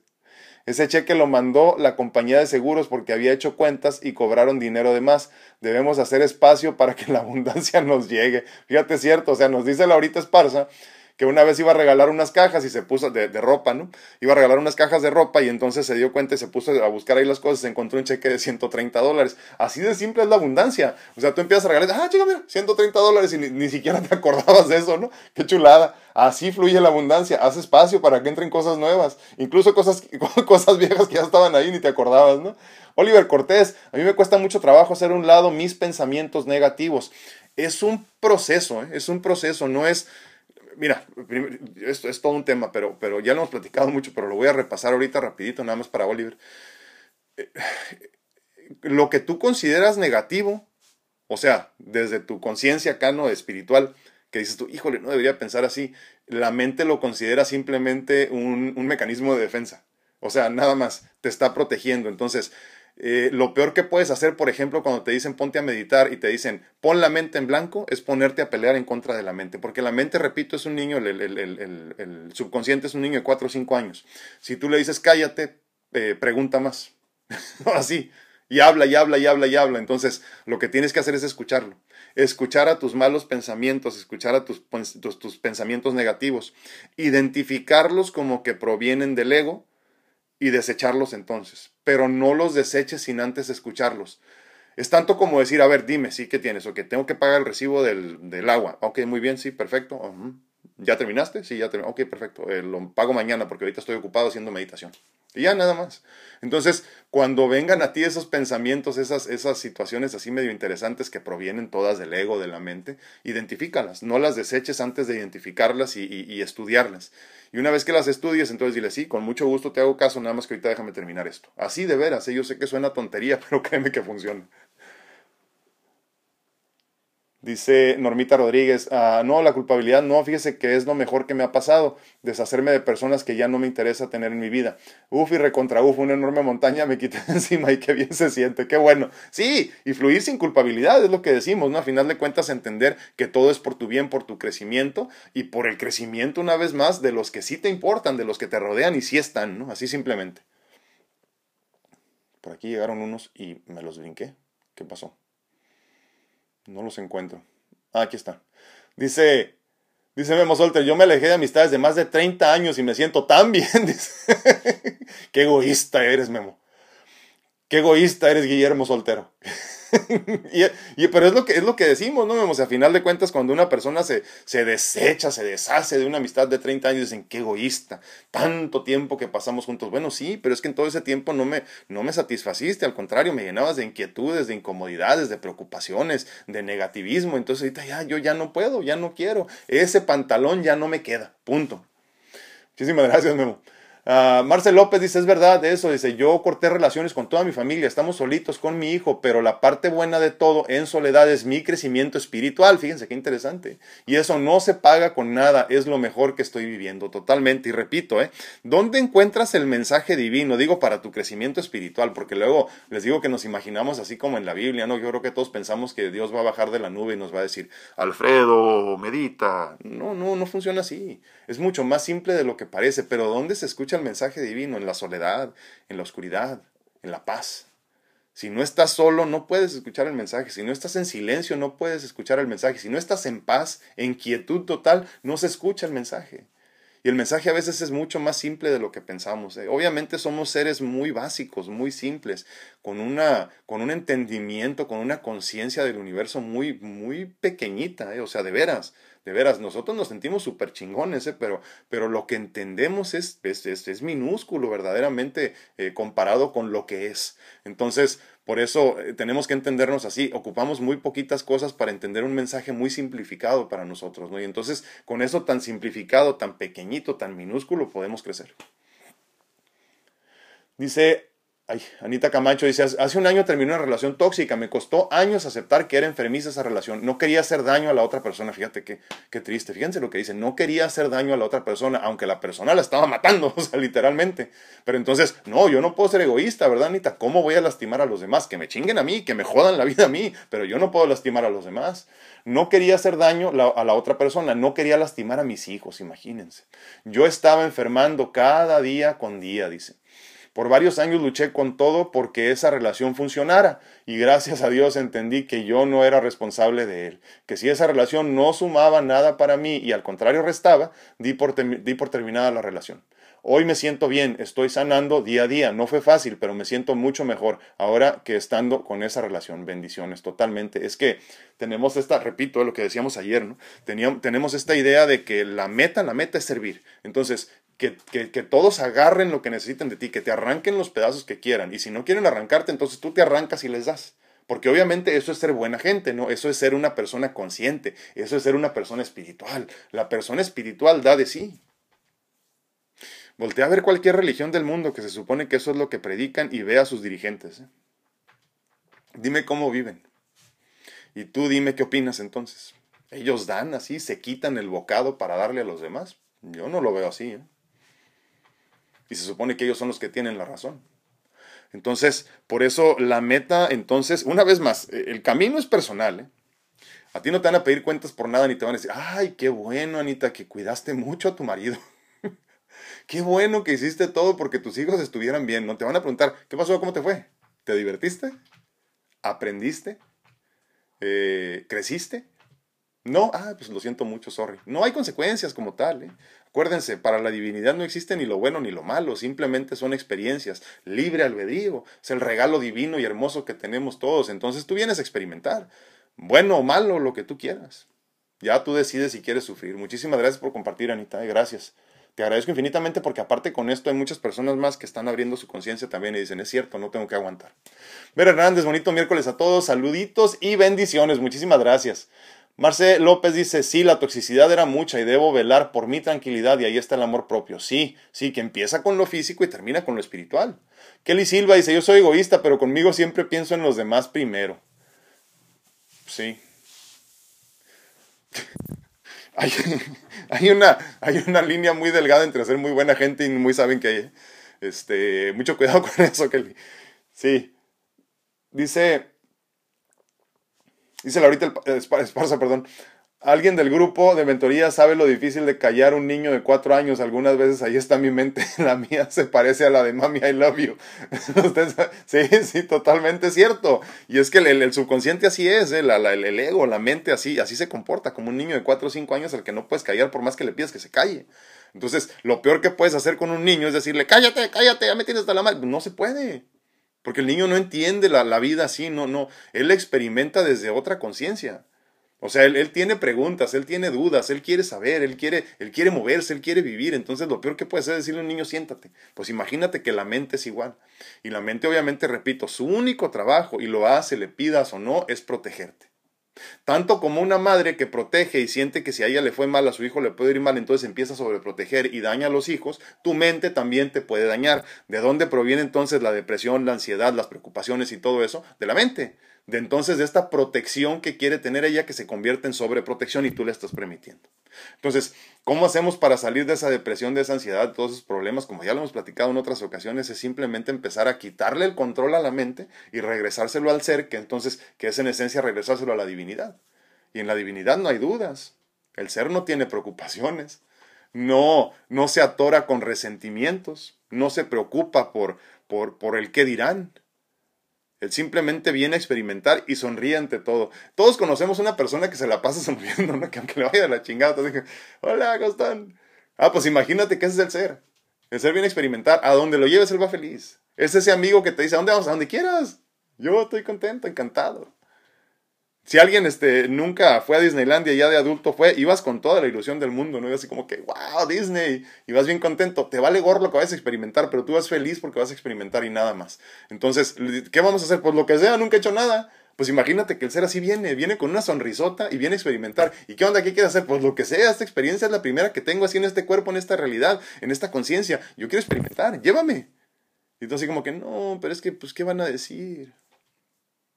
Ese cheque lo mandó la compañía de seguros porque había hecho cuentas y cobraron dinero de más. Debemos hacer espacio para que la [LAUGHS] abundancia nos llegue. Fíjate, cierto, o sea, nos dice Laurita Esparza que una vez iba a regalar unas cajas y se puso de, ropa, ¿no? Iba a regalar unas cajas de ropa y entonces se dio cuenta y se puso a buscar ahí las cosas, se encontró un cheque de 130 dólares. Así de simple es la abundancia. O sea, tú empiezas a regalar, ah, chica, mira, 130 dólares y ni, siquiera te [LAUGHS] acordabas de eso, ¿no? Qué chulada. Así fluye la abundancia. Haz espacio para que entren cosas nuevas, incluso cosas, [LAUGHS] cosas viejas que ya estaban ahí ni te acordabas, ¿no? Oliver Cortés, a mí me cuesta mucho trabajo hacer un lado mis pensamientos negativos. Es un proceso, ¿eh? es un proceso, no es mira, esto es todo un tema, pero, pero ya lo hemos platicado mucho, pero lo voy a repasar ahorita rapidito, nada más para Oliver. Eh, lo que tú consideras negativo, o sea, desde tu conciencia cano espiritual, que dices tú, híjole, no debería pensar así, la mente lo considera simplemente un, un mecanismo de defensa. O sea, nada más, te está protegiendo. Entonces, eh, lo peor que puedes hacer, por ejemplo, cuando te dicen ponte a meditar y te dicen pon la mente en blanco, es ponerte a pelear en contra de la mente. Porque la mente, repito, es un niño, el, subconsciente es un niño de 4 o 5 años. Si tú le dices cállate, eh, pregunta más. [LAUGHS] Así. Y habla y habla y habla y habla. Entonces, lo que tienes que hacer es escucharlo. Escuchar a tus malos pensamientos, escuchar a tus, tus, tus pensamientos negativos. Identificarlos como que provienen del ego y desecharlos entonces, pero no los deseches sin antes escucharlos. Es tanto como decir, a ver, dime, sí, ¿qué tienes? O que tengo que pagar el recibo del, del agua. Ok, muy bien, sí, perfecto. ¿Ya terminaste? Sí, ya terminé. Ok, perfecto. Eh, lo pago mañana porque ahorita estoy ocupado haciendo meditación. Y ya nada más. Entonces, cuando vengan a ti esos pensamientos, esas, esas situaciones así medio interesantes que provienen todas del ego, de la mente, identifícalas. No las deseches antes de identificarlas y, y, estudiarlas. Y una vez que las estudies, entonces dile, sí, con mucho gusto te hago caso, nada más que ahorita déjame terminar esto. Así de veras, ¿eh? yo sé que suena tontería, [LAUGHS] pero créeme que funciona. Dice Normita Rodríguez, ah, no, la culpabilidad no, fíjese que es lo mejor que me ha pasado, deshacerme de personas que ya no me interesa tener en mi vida. Uf y recontra uf, una enorme montaña me quité [LAUGHS] encima y qué bien se siente, qué bueno. Sí, y fluir sin culpabilidad es lo que decimos, ¿no? A final de cuentas entender que todo es por tu bien, por tu crecimiento y por el crecimiento una vez más de los que sí te importan, de los que te rodean y sí están, ¿no? Así simplemente. Por aquí llegaron unos y me los brinqué. ¿Qué pasó? No los encuentro. Ah, aquí está. Dice, dice Memo Solter, yo me alejé de amistades de más de 30 años y me siento tan bien. [LAUGHS] Qué egoísta eres, Memo. Qué egoísta eres, Guillermo Soltero. [LAUGHS] y, pero es lo, que, es lo que decimos, ¿no? O sea, a final de cuentas, cuando una persona se, se desecha, se deshace de una amistad de 30 años, dicen, qué egoísta, tanto tiempo que pasamos juntos. Bueno, sí, pero es que en todo ese tiempo no me, no me satisfaciste, al contrario, me llenabas de inquietudes, de incomodidades, de preocupaciones, de negativismo. Entonces ahorita ya, yo ya no puedo, ya no quiero. Ese pantalón ya no me queda, punto. Muchísimas gracias, Memo. Uh, Marcel López dice, es verdad eso, dice, yo corté relaciones con toda mi familia, estamos solitos con mi hijo, pero la parte buena de todo en soledad es mi crecimiento espiritual, fíjense qué interesante. Y eso no se paga con nada, es lo mejor que estoy viviendo totalmente. Y repito, ¿eh? ¿Dónde encuentras el mensaje divino? Digo, para tu crecimiento espiritual, porque luego les digo que nos imaginamos así como en la Biblia, ¿no? Yo creo que todos pensamos que Dios va a bajar de la nube y nos va a decir, Alfredo, medita. No, no, no funciona así. Es mucho más simple de lo que parece, pero ¿dónde se escucha el mensaje divino? En la soledad, en la oscuridad, en la paz. Si no estás solo, no puedes escuchar el mensaje. Si no estás en silencio, no puedes escuchar el mensaje. Si no estás en paz, en quietud total, no se escucha el mensaje. Y el mensaje a veces es mucho más simple de lo que pensamos. ¿eh? Obviamente somos seres muy básicos, muy simples, con, una, con un entendimiento, con una conciencia del universo muy, muy pequeñita, ¿eh? o sea, de veras de veras, nosotros nos sentimos súper chingones, ¿eh? pero, pero lo que entendemos es, es, es, minúsculo verdaderamente eh, comparado con lo que es. Entonces, por eso eh, tenemos que entendernos así. Ocupamos muy poquitas cosas para entender un mensaje muy simplificado para nosotros, ¿no? Y entonces, con eso tan simplificado, tan pequeñito, tan minúsculo, podemos crecer. Dice Ay, Anita Camacho dice, hace un año terminé una relación tóxica, me costó años aceptar que era enfermiza esa relación, no quería hacer daño a la otra persona, fíjate qué, qué triste, fíjense lo que dice, no quería hacer daño a la otra persona, aunque la persona la estaba matando, [LAUGHS] o sea, literalmente. Pero entonces, no, yo no puedo ser egoísta, ¿verdad, Anita? ¿Cómo voy a lastimar a los demás? Que me chinguen a mí, que me jodan la vida a mí, pero yo no puedo lastimar a los demás. No quería hacer daño a la otra persona, no quería lastimar a mis hijos, imagínense. Yo estaba enfermando cada día con día, dice. Por varios años luché con todo porque esa relación funcionara y gracias a Dios entendí que yo no era responsable de él, que si esa relación no sumaba nada para mí y al contrario restaba, di por, terminada la relación. Hoy me siento bien, estoy sanando día a día. No fue fácil, pero me siento mucho mejor ahora que estando con esa relación. Bendiciones, totalmente. Es que tenemos esta, repito, lo que decíamos ayer, ¿no? Teníamos, tenemos esta idea de que la meta, la meta es servir. Entonces, que, que, que, todos agarren lo que necesiten de ti, que te arranquen los pedazos que quieran. Y si no quieren arrancarte, entonces tú te arrancas y les das. Porque obviamente eso es ser buena gente, ¿no? Eso es ser una persona consciente, eso es ser una persona espiritual. La persona espiritual da de sí. Voltea a ver cualquier religión del mundo que se supone que eso es lo que predican y ve a sus dirigentes. ¿eh? Dime cómo viven. Y tú dime qué opinas entonces. ¿Ellos dan así, se quitan el bocado para darle a los demás? Yo no lo veo así. ¿eh? Y se supone que ellos son los que tienen la razón. Entonces, por eso la meta, entonces, una vez más, e, el camino es personal. ¿eh? A ti no te van a pedir cuentas por nada ni te van a decir, ay, qué bueno, Anita, que cuidaste mucho a tu marido. [LAUGHS] Qué bueno que hiciste todo porque tus hijos estuvieran bien. No te van a preguntar, ¿qué pasó? ¿Cómo te fue? ¿Te divertiste? ¿Aprendiste? Eh, ¿Creciste? No, ah, pues lo siento mucho, sorry. No hay consecuencias como tal. ¿eh? Acuérdense, para la divinidad no existe ni lo bueno ni lo malo, simplemente son experiencias, libre albedrío, es el regalo divino y hermoso que tenemos todos. Entonces tú vienes a experimentar, bueno o malo, lo que tú quieras. Ya tú decides si quieres sufrir. Muchísimas gracias por compartir, Anita, ¿eh? gracias. Te agradezco infinitamente porque aparte con esto hay muchas personas más que están abriendo su conciencia también y dicen, es cierto, no tengo que aguantar. Ver Hernández, bonito miércoles a todos, saluditos y bendiciones, muchísimas gracias. Marce López dice, sí, la toxicidad era mucha y debo velar por mi tranquilidad y ahí está el amor propio. Sí, sí, que empieza con lo físico y termina con lo espiritual. Kelly Silva dice, yo soy egoísta, pero conmigo siempre pienso en los demás primero. Sí. [LAUGHS] hay, hay, una, hay una línea muy delgada entre ser muy buena gente y muy saben que este, mucho cuidado con [LAUGHS] eso, Kelly. Sí. Dice, Dice ahorita Esparza, perdón. Alguien del grupo de mentoría sabe lo difícil de callar un niño de cuatro años. Algunas veces ahí está mi mente. [LAUGHS] La mía se parece a la de mami, I love you. [LAUGHS] sí, sí, totalmente cierto. Y es que el, subconsciente así es, ¿eh? el, ego, la mente así, así se comporta, como un niño de cuatro o cinco años al que no puedes callar por más que le pidas que se calle. Entonces, lo peor que puedes hacer con un niño es decirle, cállate, cállate, ya me tienes hasta la madre. No se puede. Porque el niño no entiende la, la vida así, no, no. Él experimenta desde otra conciencia. O sea, él, él, tiene preguntas, él tiene dudas, él quiere saber, él quiere, él quiere moverse, él quiere vivir. Entonces, lo peor que puede hacer es decirle a un niño, siéntate. Pues imagínate que la mente es igual. Y la mente, obviamente, repito, su único trabajo, y lo hace, le pidas o no, es protegerte. Tanto como una madre que protege y siente que si a ella le fue mal, a su hijo le puede ir mal, entonces empieza a sobreproteger y daña a los hijos, tu mente también te puede dañar. ¿De dónde proviene entonces la depresión, la ansiedad, las preocupaciones y todo eso? De la mente. De entonces de esta protección que quiere tener ella que se convierte en sobreprotección y tú le estás permitiendo. Entonces, ¿cómo hacemos para salir de esa depresión, de esa ansiedad, de todos esos problemas? Como ya lo hemos platicado en otras ocasiones, es simplemente empezar a quitarle el control a la mente y regresárselo al ser, que entonces, que es en esencia regresárselo a la divinidad. Y en la divinidad no hay dudas. El ser no tiene preocupaciones. No, no se atora con resentimientos. No se preocupa por, por, por el qué dirán él simplemente viene a experimentar y sonríe ante todo. Todos conocemos una persona que se la pasa [LAUGHS] sonriendo, ¿no? Que aunque le vaya de la chingada, hola, ¿cómo? Ah, pues imagínate que ese es el ser. El ser viene a experimentar. A donde lo lleves, él va feliz. Es ese amigo que te dice, ¿a dónde vamos? A donde quieras. Yo estoy contento, encantado. Si alguien este, nunca fue a Disneylandia ya de adulto fue, ibas con toda la ilusión del mundo, ¿no? Y así como que, wow, Disney, y vas bien contento. Te vale gorro lo que vas a experimentar, pero tú vas feliz porque vas a experimentar y nada más. Entonces, ¿qué vamos a hacer? Pues lo que sea, nunca he hecho nada. Pues imagínate que el ser así viene, viene con una sonrisota y viene a experimentar. ¿Y qué onda? ¿Qué quieres hacer? Pues lo que sea, esta experiencia es la primera que tengo así en este cuerpo, en esta realidad, en esta conciencia. Yo quiero experimentar, llévame. Y tú así como que, no, pero es que, pues, ¿qué van a decir?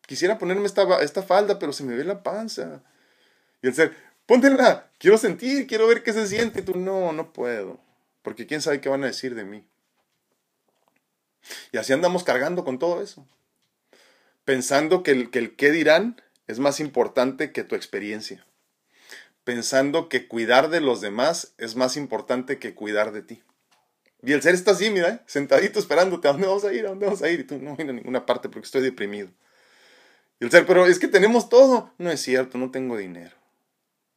Quisiera ponerme esta, esta falda, pero se me ve la panza. Y el ser, póntela, quiero sentir, quiero ver qué se siente. Y tú, no, no puedo. Porque quién sabe qué van a decir de mí. Y así andamos cargando con todo eso. Pensando que el, que qué dirán es más importante que tu experiencia. Pensando que cuidar de los demás es más importante que cuidar de ti. Y el ser está así, mira, sentadito esperándote. ¿A dónde vamos a ir? ¿A dónde vamos a ir? Y tú no voy a ninguna parte porque estoy deprimido. Y el ser, pero es que tenemos todo. No es cierto, no tengo dinero.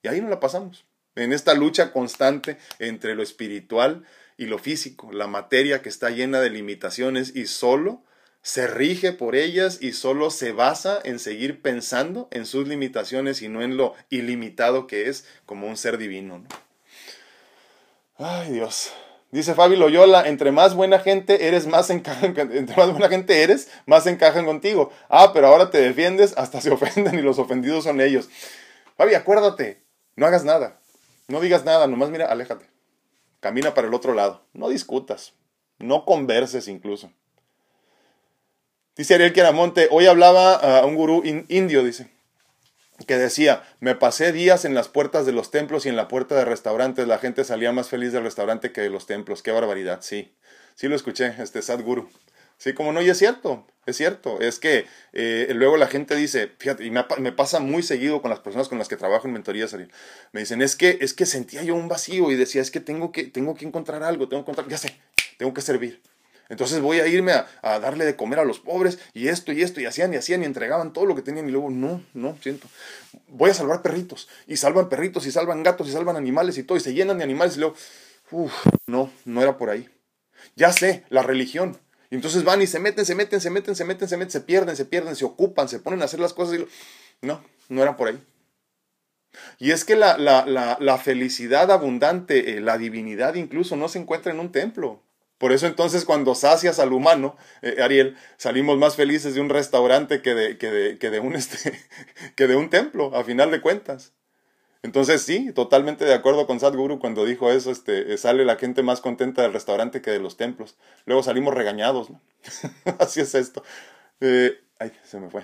Y ahí nos la pasamos. En esta lucha constante entre lo espiritual y lo físico, la materia que está llena de limitaciones y solo se rige por ellas y solo se basa en seguir pensando en sus limitaciones y no en lo ilimitado que es como un ser divino. Ay Dios. Dice Fabi Loyola, entre más buena gente eres, más encajan, [LAUGHS] entre más buena gente eres, más encajan contigo. Ah, pero ahora te defiendes, hasta se [LAUGHS] ofenden y los ofendidos son ellos. Fabi, acuérdate, no hagas nada. No digas nada, nomás mira, aléjate. Camina para el otro lado. No discutas. No converses incluso. Dice Ariel Queramonte, hoy hablaba a un gurú indio, dice que decía, me pasé días en las puertas de los templos y en la puerta de restaurantes, la gente salía más feliz del restaurante que de los templos, qué barbaridad, sí, sí lo escuché, este Sadhguru, sí, como no, y es cierto, es cierto, es que eh, luego la gente dice, fíjate, y me, pasa muy seguido con las personas con las que trabajo en mentorías, me dicen, es que, es que sentía yo un vacío y decía, es que tengo que, tengo que encontrar algo, tengo que encontrar, ya sé, tengo que servir, Entonces voy a irme a, darle de comer a los pobres y esto y esto y hacían y hacían y entregaban todo lo que tenían y luego no, no, siento. Voy a salvar perritos y salvan perritos y salvan gatos y salvan animales y todo y se llenan de animales y luego, uff, no, no era por ahí. Ya sé, la religión. Y entonces van y se meten, se meten, se meten, se meten, se meten, se pierden, se pierden, se ocupan, se ponen a hacer las cosas y no, no era por ahí. Y es que la, la, la, felicidad abundante, eh, la divinidad incluso, no se encuentra en un templo. Por eso entonces cuando sacias al humano, eh, Ariel, salimos más felices de un restaurante que de, que de, que de un, [LAUGHS] este, que de un templo, a final de cuentas. Entonces sí, totalmente de acuerdo con Sadhguru cuando dijo eso, este, sale la gente más contenta del restaurante que de los templos. Luego salimos regañados, ¿no? [LAUGHS] Así es esto. Eh, ay, se me fue.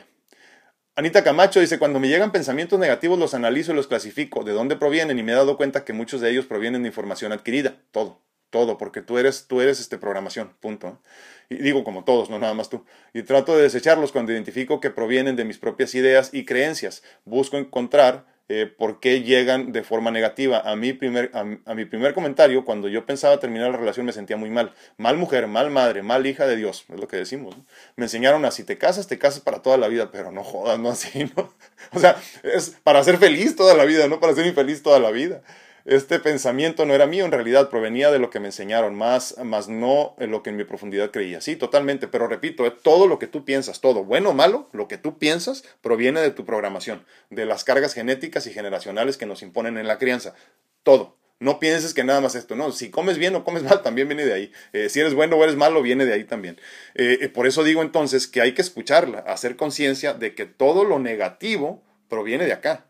Anita Camacho dice, cuando me llegan pensamientos negativos los analizo y los clasifico, de dónde provienen y me he dado cuenta que muchos de ellos provienen de información adquirida, todo todo, porque tú eres, tú eres este, programación, punto. Y digo como todos, no nada más tú. Y trato de desecharlos cuando identifico que provienen de mis propias ideas y creencias. Busco encontrar eh, por qué llegan de forma negativa. A mi, primer, a, mi primer comentario, cuando yo pensaba terminar la relación, me sentía muy mal. Mal mujer, mal madre, mal hija de Dios, es lo que decimos. Me enseñaron a si te casas, te casas para toda la vida, pero no jodas, no así, [LAUGHS] ¿no? O sea, es para ser feliz toda la vida, no para ser infeliz toda la vida este pensamiento no era mío, en realidad provenía de lo que me enseñaron, más, más no en lo que en mi profundidad creía. Sí, totalmente, pero repito, todo lo que tú piensas, todo, bueno o malo, lo que tú piensas proviene de tu programación, de las cargas genéticas y generacionales que nos imponen en la crianza. Todo. No pienses que nada más esto, no. Si comes bien o comes mal, [LAUGHS] también viene de ahí. Eh, si eres bueno o eres malo, viene de ahí también. Eh, eh, por eso digo entonces que hay que escucharla, hacer conciencia de que todo lo negativo proviene de acá.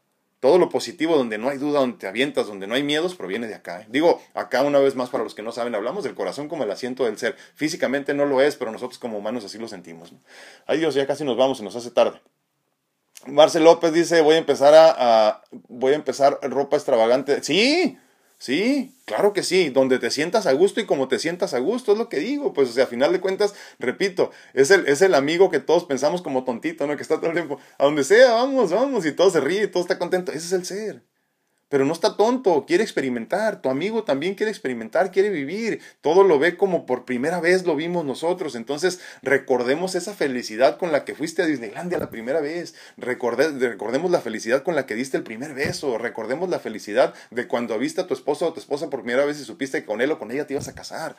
Todo lo positivo, donde no hay duda, donde te avientas, donde no hay miedos, proviene de acá. ¿eh? Digo, acá una vez más para los que no saben, hablamos del corazón como el asiento del ser. Físicamente no lo es, pero nosotros como humanos así lo sentimos. Ay Dios, ya casi nos vamos, y nos hace tarde. Marcel López dice, voy a empezar a voy a empezar ropa extravagante. Sí, Sí, claro que sí, donde te sientas a gusto y como te sientas a gusto, es lo que digo, pues o sea, a final de cuentas, repito, es el, es el amigo que todos pensamos como tontito, ¿no? Que está todo el tiempo, a donde sea, vamos, vamos, y todo se ríe, y todo está contento, ese es el ser pero no está tonto, quiere experimentar, tu amigo también quiere experimentar, quiere vivir, todo lo ve como por primera vez lo vimos nosotros, entonces recordemos esa felicidad con la que fuiste a Disneylandia la primera vez, recordemos la felicidad con la que diste el primer beso, recordemos la felicidad de cuando viste a tu esposo o tu esposa por primera vez y supiste que con él o con ella te ibas a casar.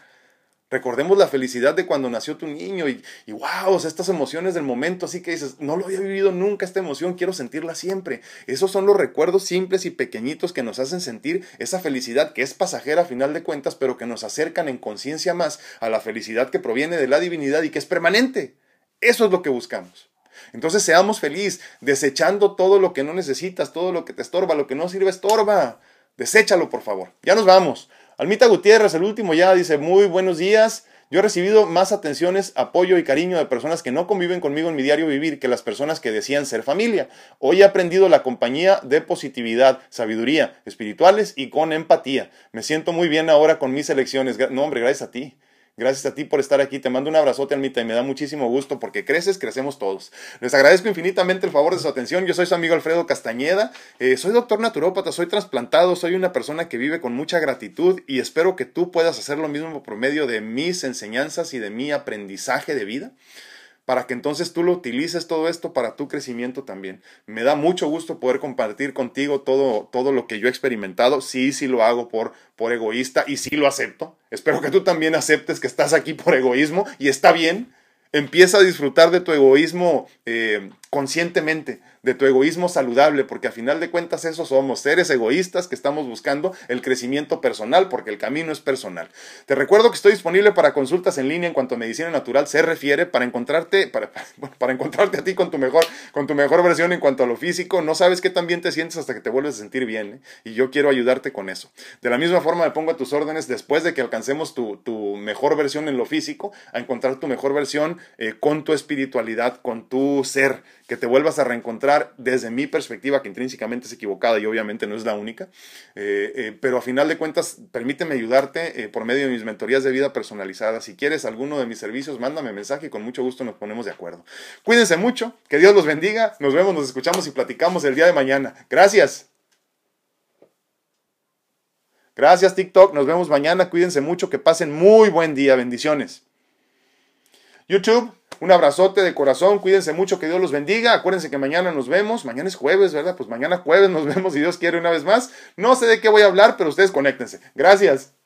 Recordemos la felicidad de cuando nació tu niño y, wow, estas emociones del momento, así que dices, no lo había vivido nunca esta emoción, quiero sentirla siempre. Esos son los recuerdos simples y pequeñitos que nos hacen sentir esa felicidad que es pasajera a final de cuentas, pero que nos acercan en conciencia más a la felicidad que proviene de la divinidad y que es permanente. Eso es lo que buscamos. Entonces seamos felices, desechando todo lo que no necesitas, todo lo que te estorba, lo que no sirve estorba. Deséchalo, por favor. Ya nos vamos. Almita Gutiérrez, el último ya, dice, muy buenos días. Yo he recibido más atenciones, apoyo y cariño de personas que no conviven conmigo en mi diario vivir que las personas que decían ser familia. Hoy he aprendido la compañía de positividad, sabiduría, espirituales y con empatía. Me siento muy bien ahora con mis elecciones. No, hombre, gracias a ti. Gracias a ti por estar aquí. Te mando un abrazote, Almita, y me da muchísimo gusto porque creces, crecemos todos. Les agradezco infinitamente el favor de su atención. Yo soy su amigo Alfredo Castañeda. Eh, soy doctor naturópata, soy trasplantado, soy una persona que vive con mucha gratitud y espero que tú puedas hacer lo mismo por medio de mis enseñanzas y de mi aprendizaje de vida para que entonces tú lo utilices todo esto para tu crecimiento también. Me da mucho gusto poder compartir contigo todo, todo lo que yo he experimentado. Sí, sí lo hago por, por egoísta y sí lo acepto. Espero que tú también aceptes que estás aquí por egoísmo y está bien. Empieza a disfrutar de tu egoísmo eh, conscientemente, de tu egoísmo saludable, porque a final de cuentas eso somos, seres egoístas que estamos buscando el crecimiento personal, porque el camino es personal. Te recuerdo que estoy disponible para consultas en línea en cuanto a medicina natural se refiere, para encontrarte, para, [LAUGHS] para encontrarte a ti con tu, mejor, con tu mejor versión en cuanto a lo físico. No sabes qué tan bien te sientes hasta que te vuelves a sentir bien, ¿eh? y yo quiero ayudarte con eso. De la misma forma me pongo a tus órdenes después de que alcancemos tu, tu mejor versión en lo físico, a encontrar tu mejor versión eh, con tu espiritualidad, con tu ser que te vuelvas a reencontrar desde mi perspectiva, que intrínsecamente es equivocada y obviamente no es la única, eh, eh, pero a final de cuentas, permíteme ayudarte eh, por medio de mis mentorías de vida personalizadas. Si quieres alguno de mis servicios, mándame mensaje y con mucho gusto nos ponemos de acuerdo. Cuídense mucho, que Dios los bendiga, nos vemos, nos escuchamos y platicamos el día de mañana. Gracias. Gracias TikTok, nos vemos mañana, cuídense mucho, que pasen muy buen día, bendiciones. YouTube, un abrazote de corazón, cuídense mucho, que Dios los bendiga. Acuérdense que mañana nos vemos, mañana es jueves, ¿verdad? Pues mañana jueves nos [LAUGHS] vemos si Dios quiere una vez más. No sé de qué voy a hablar, pero ustedes conéctense. Gracias.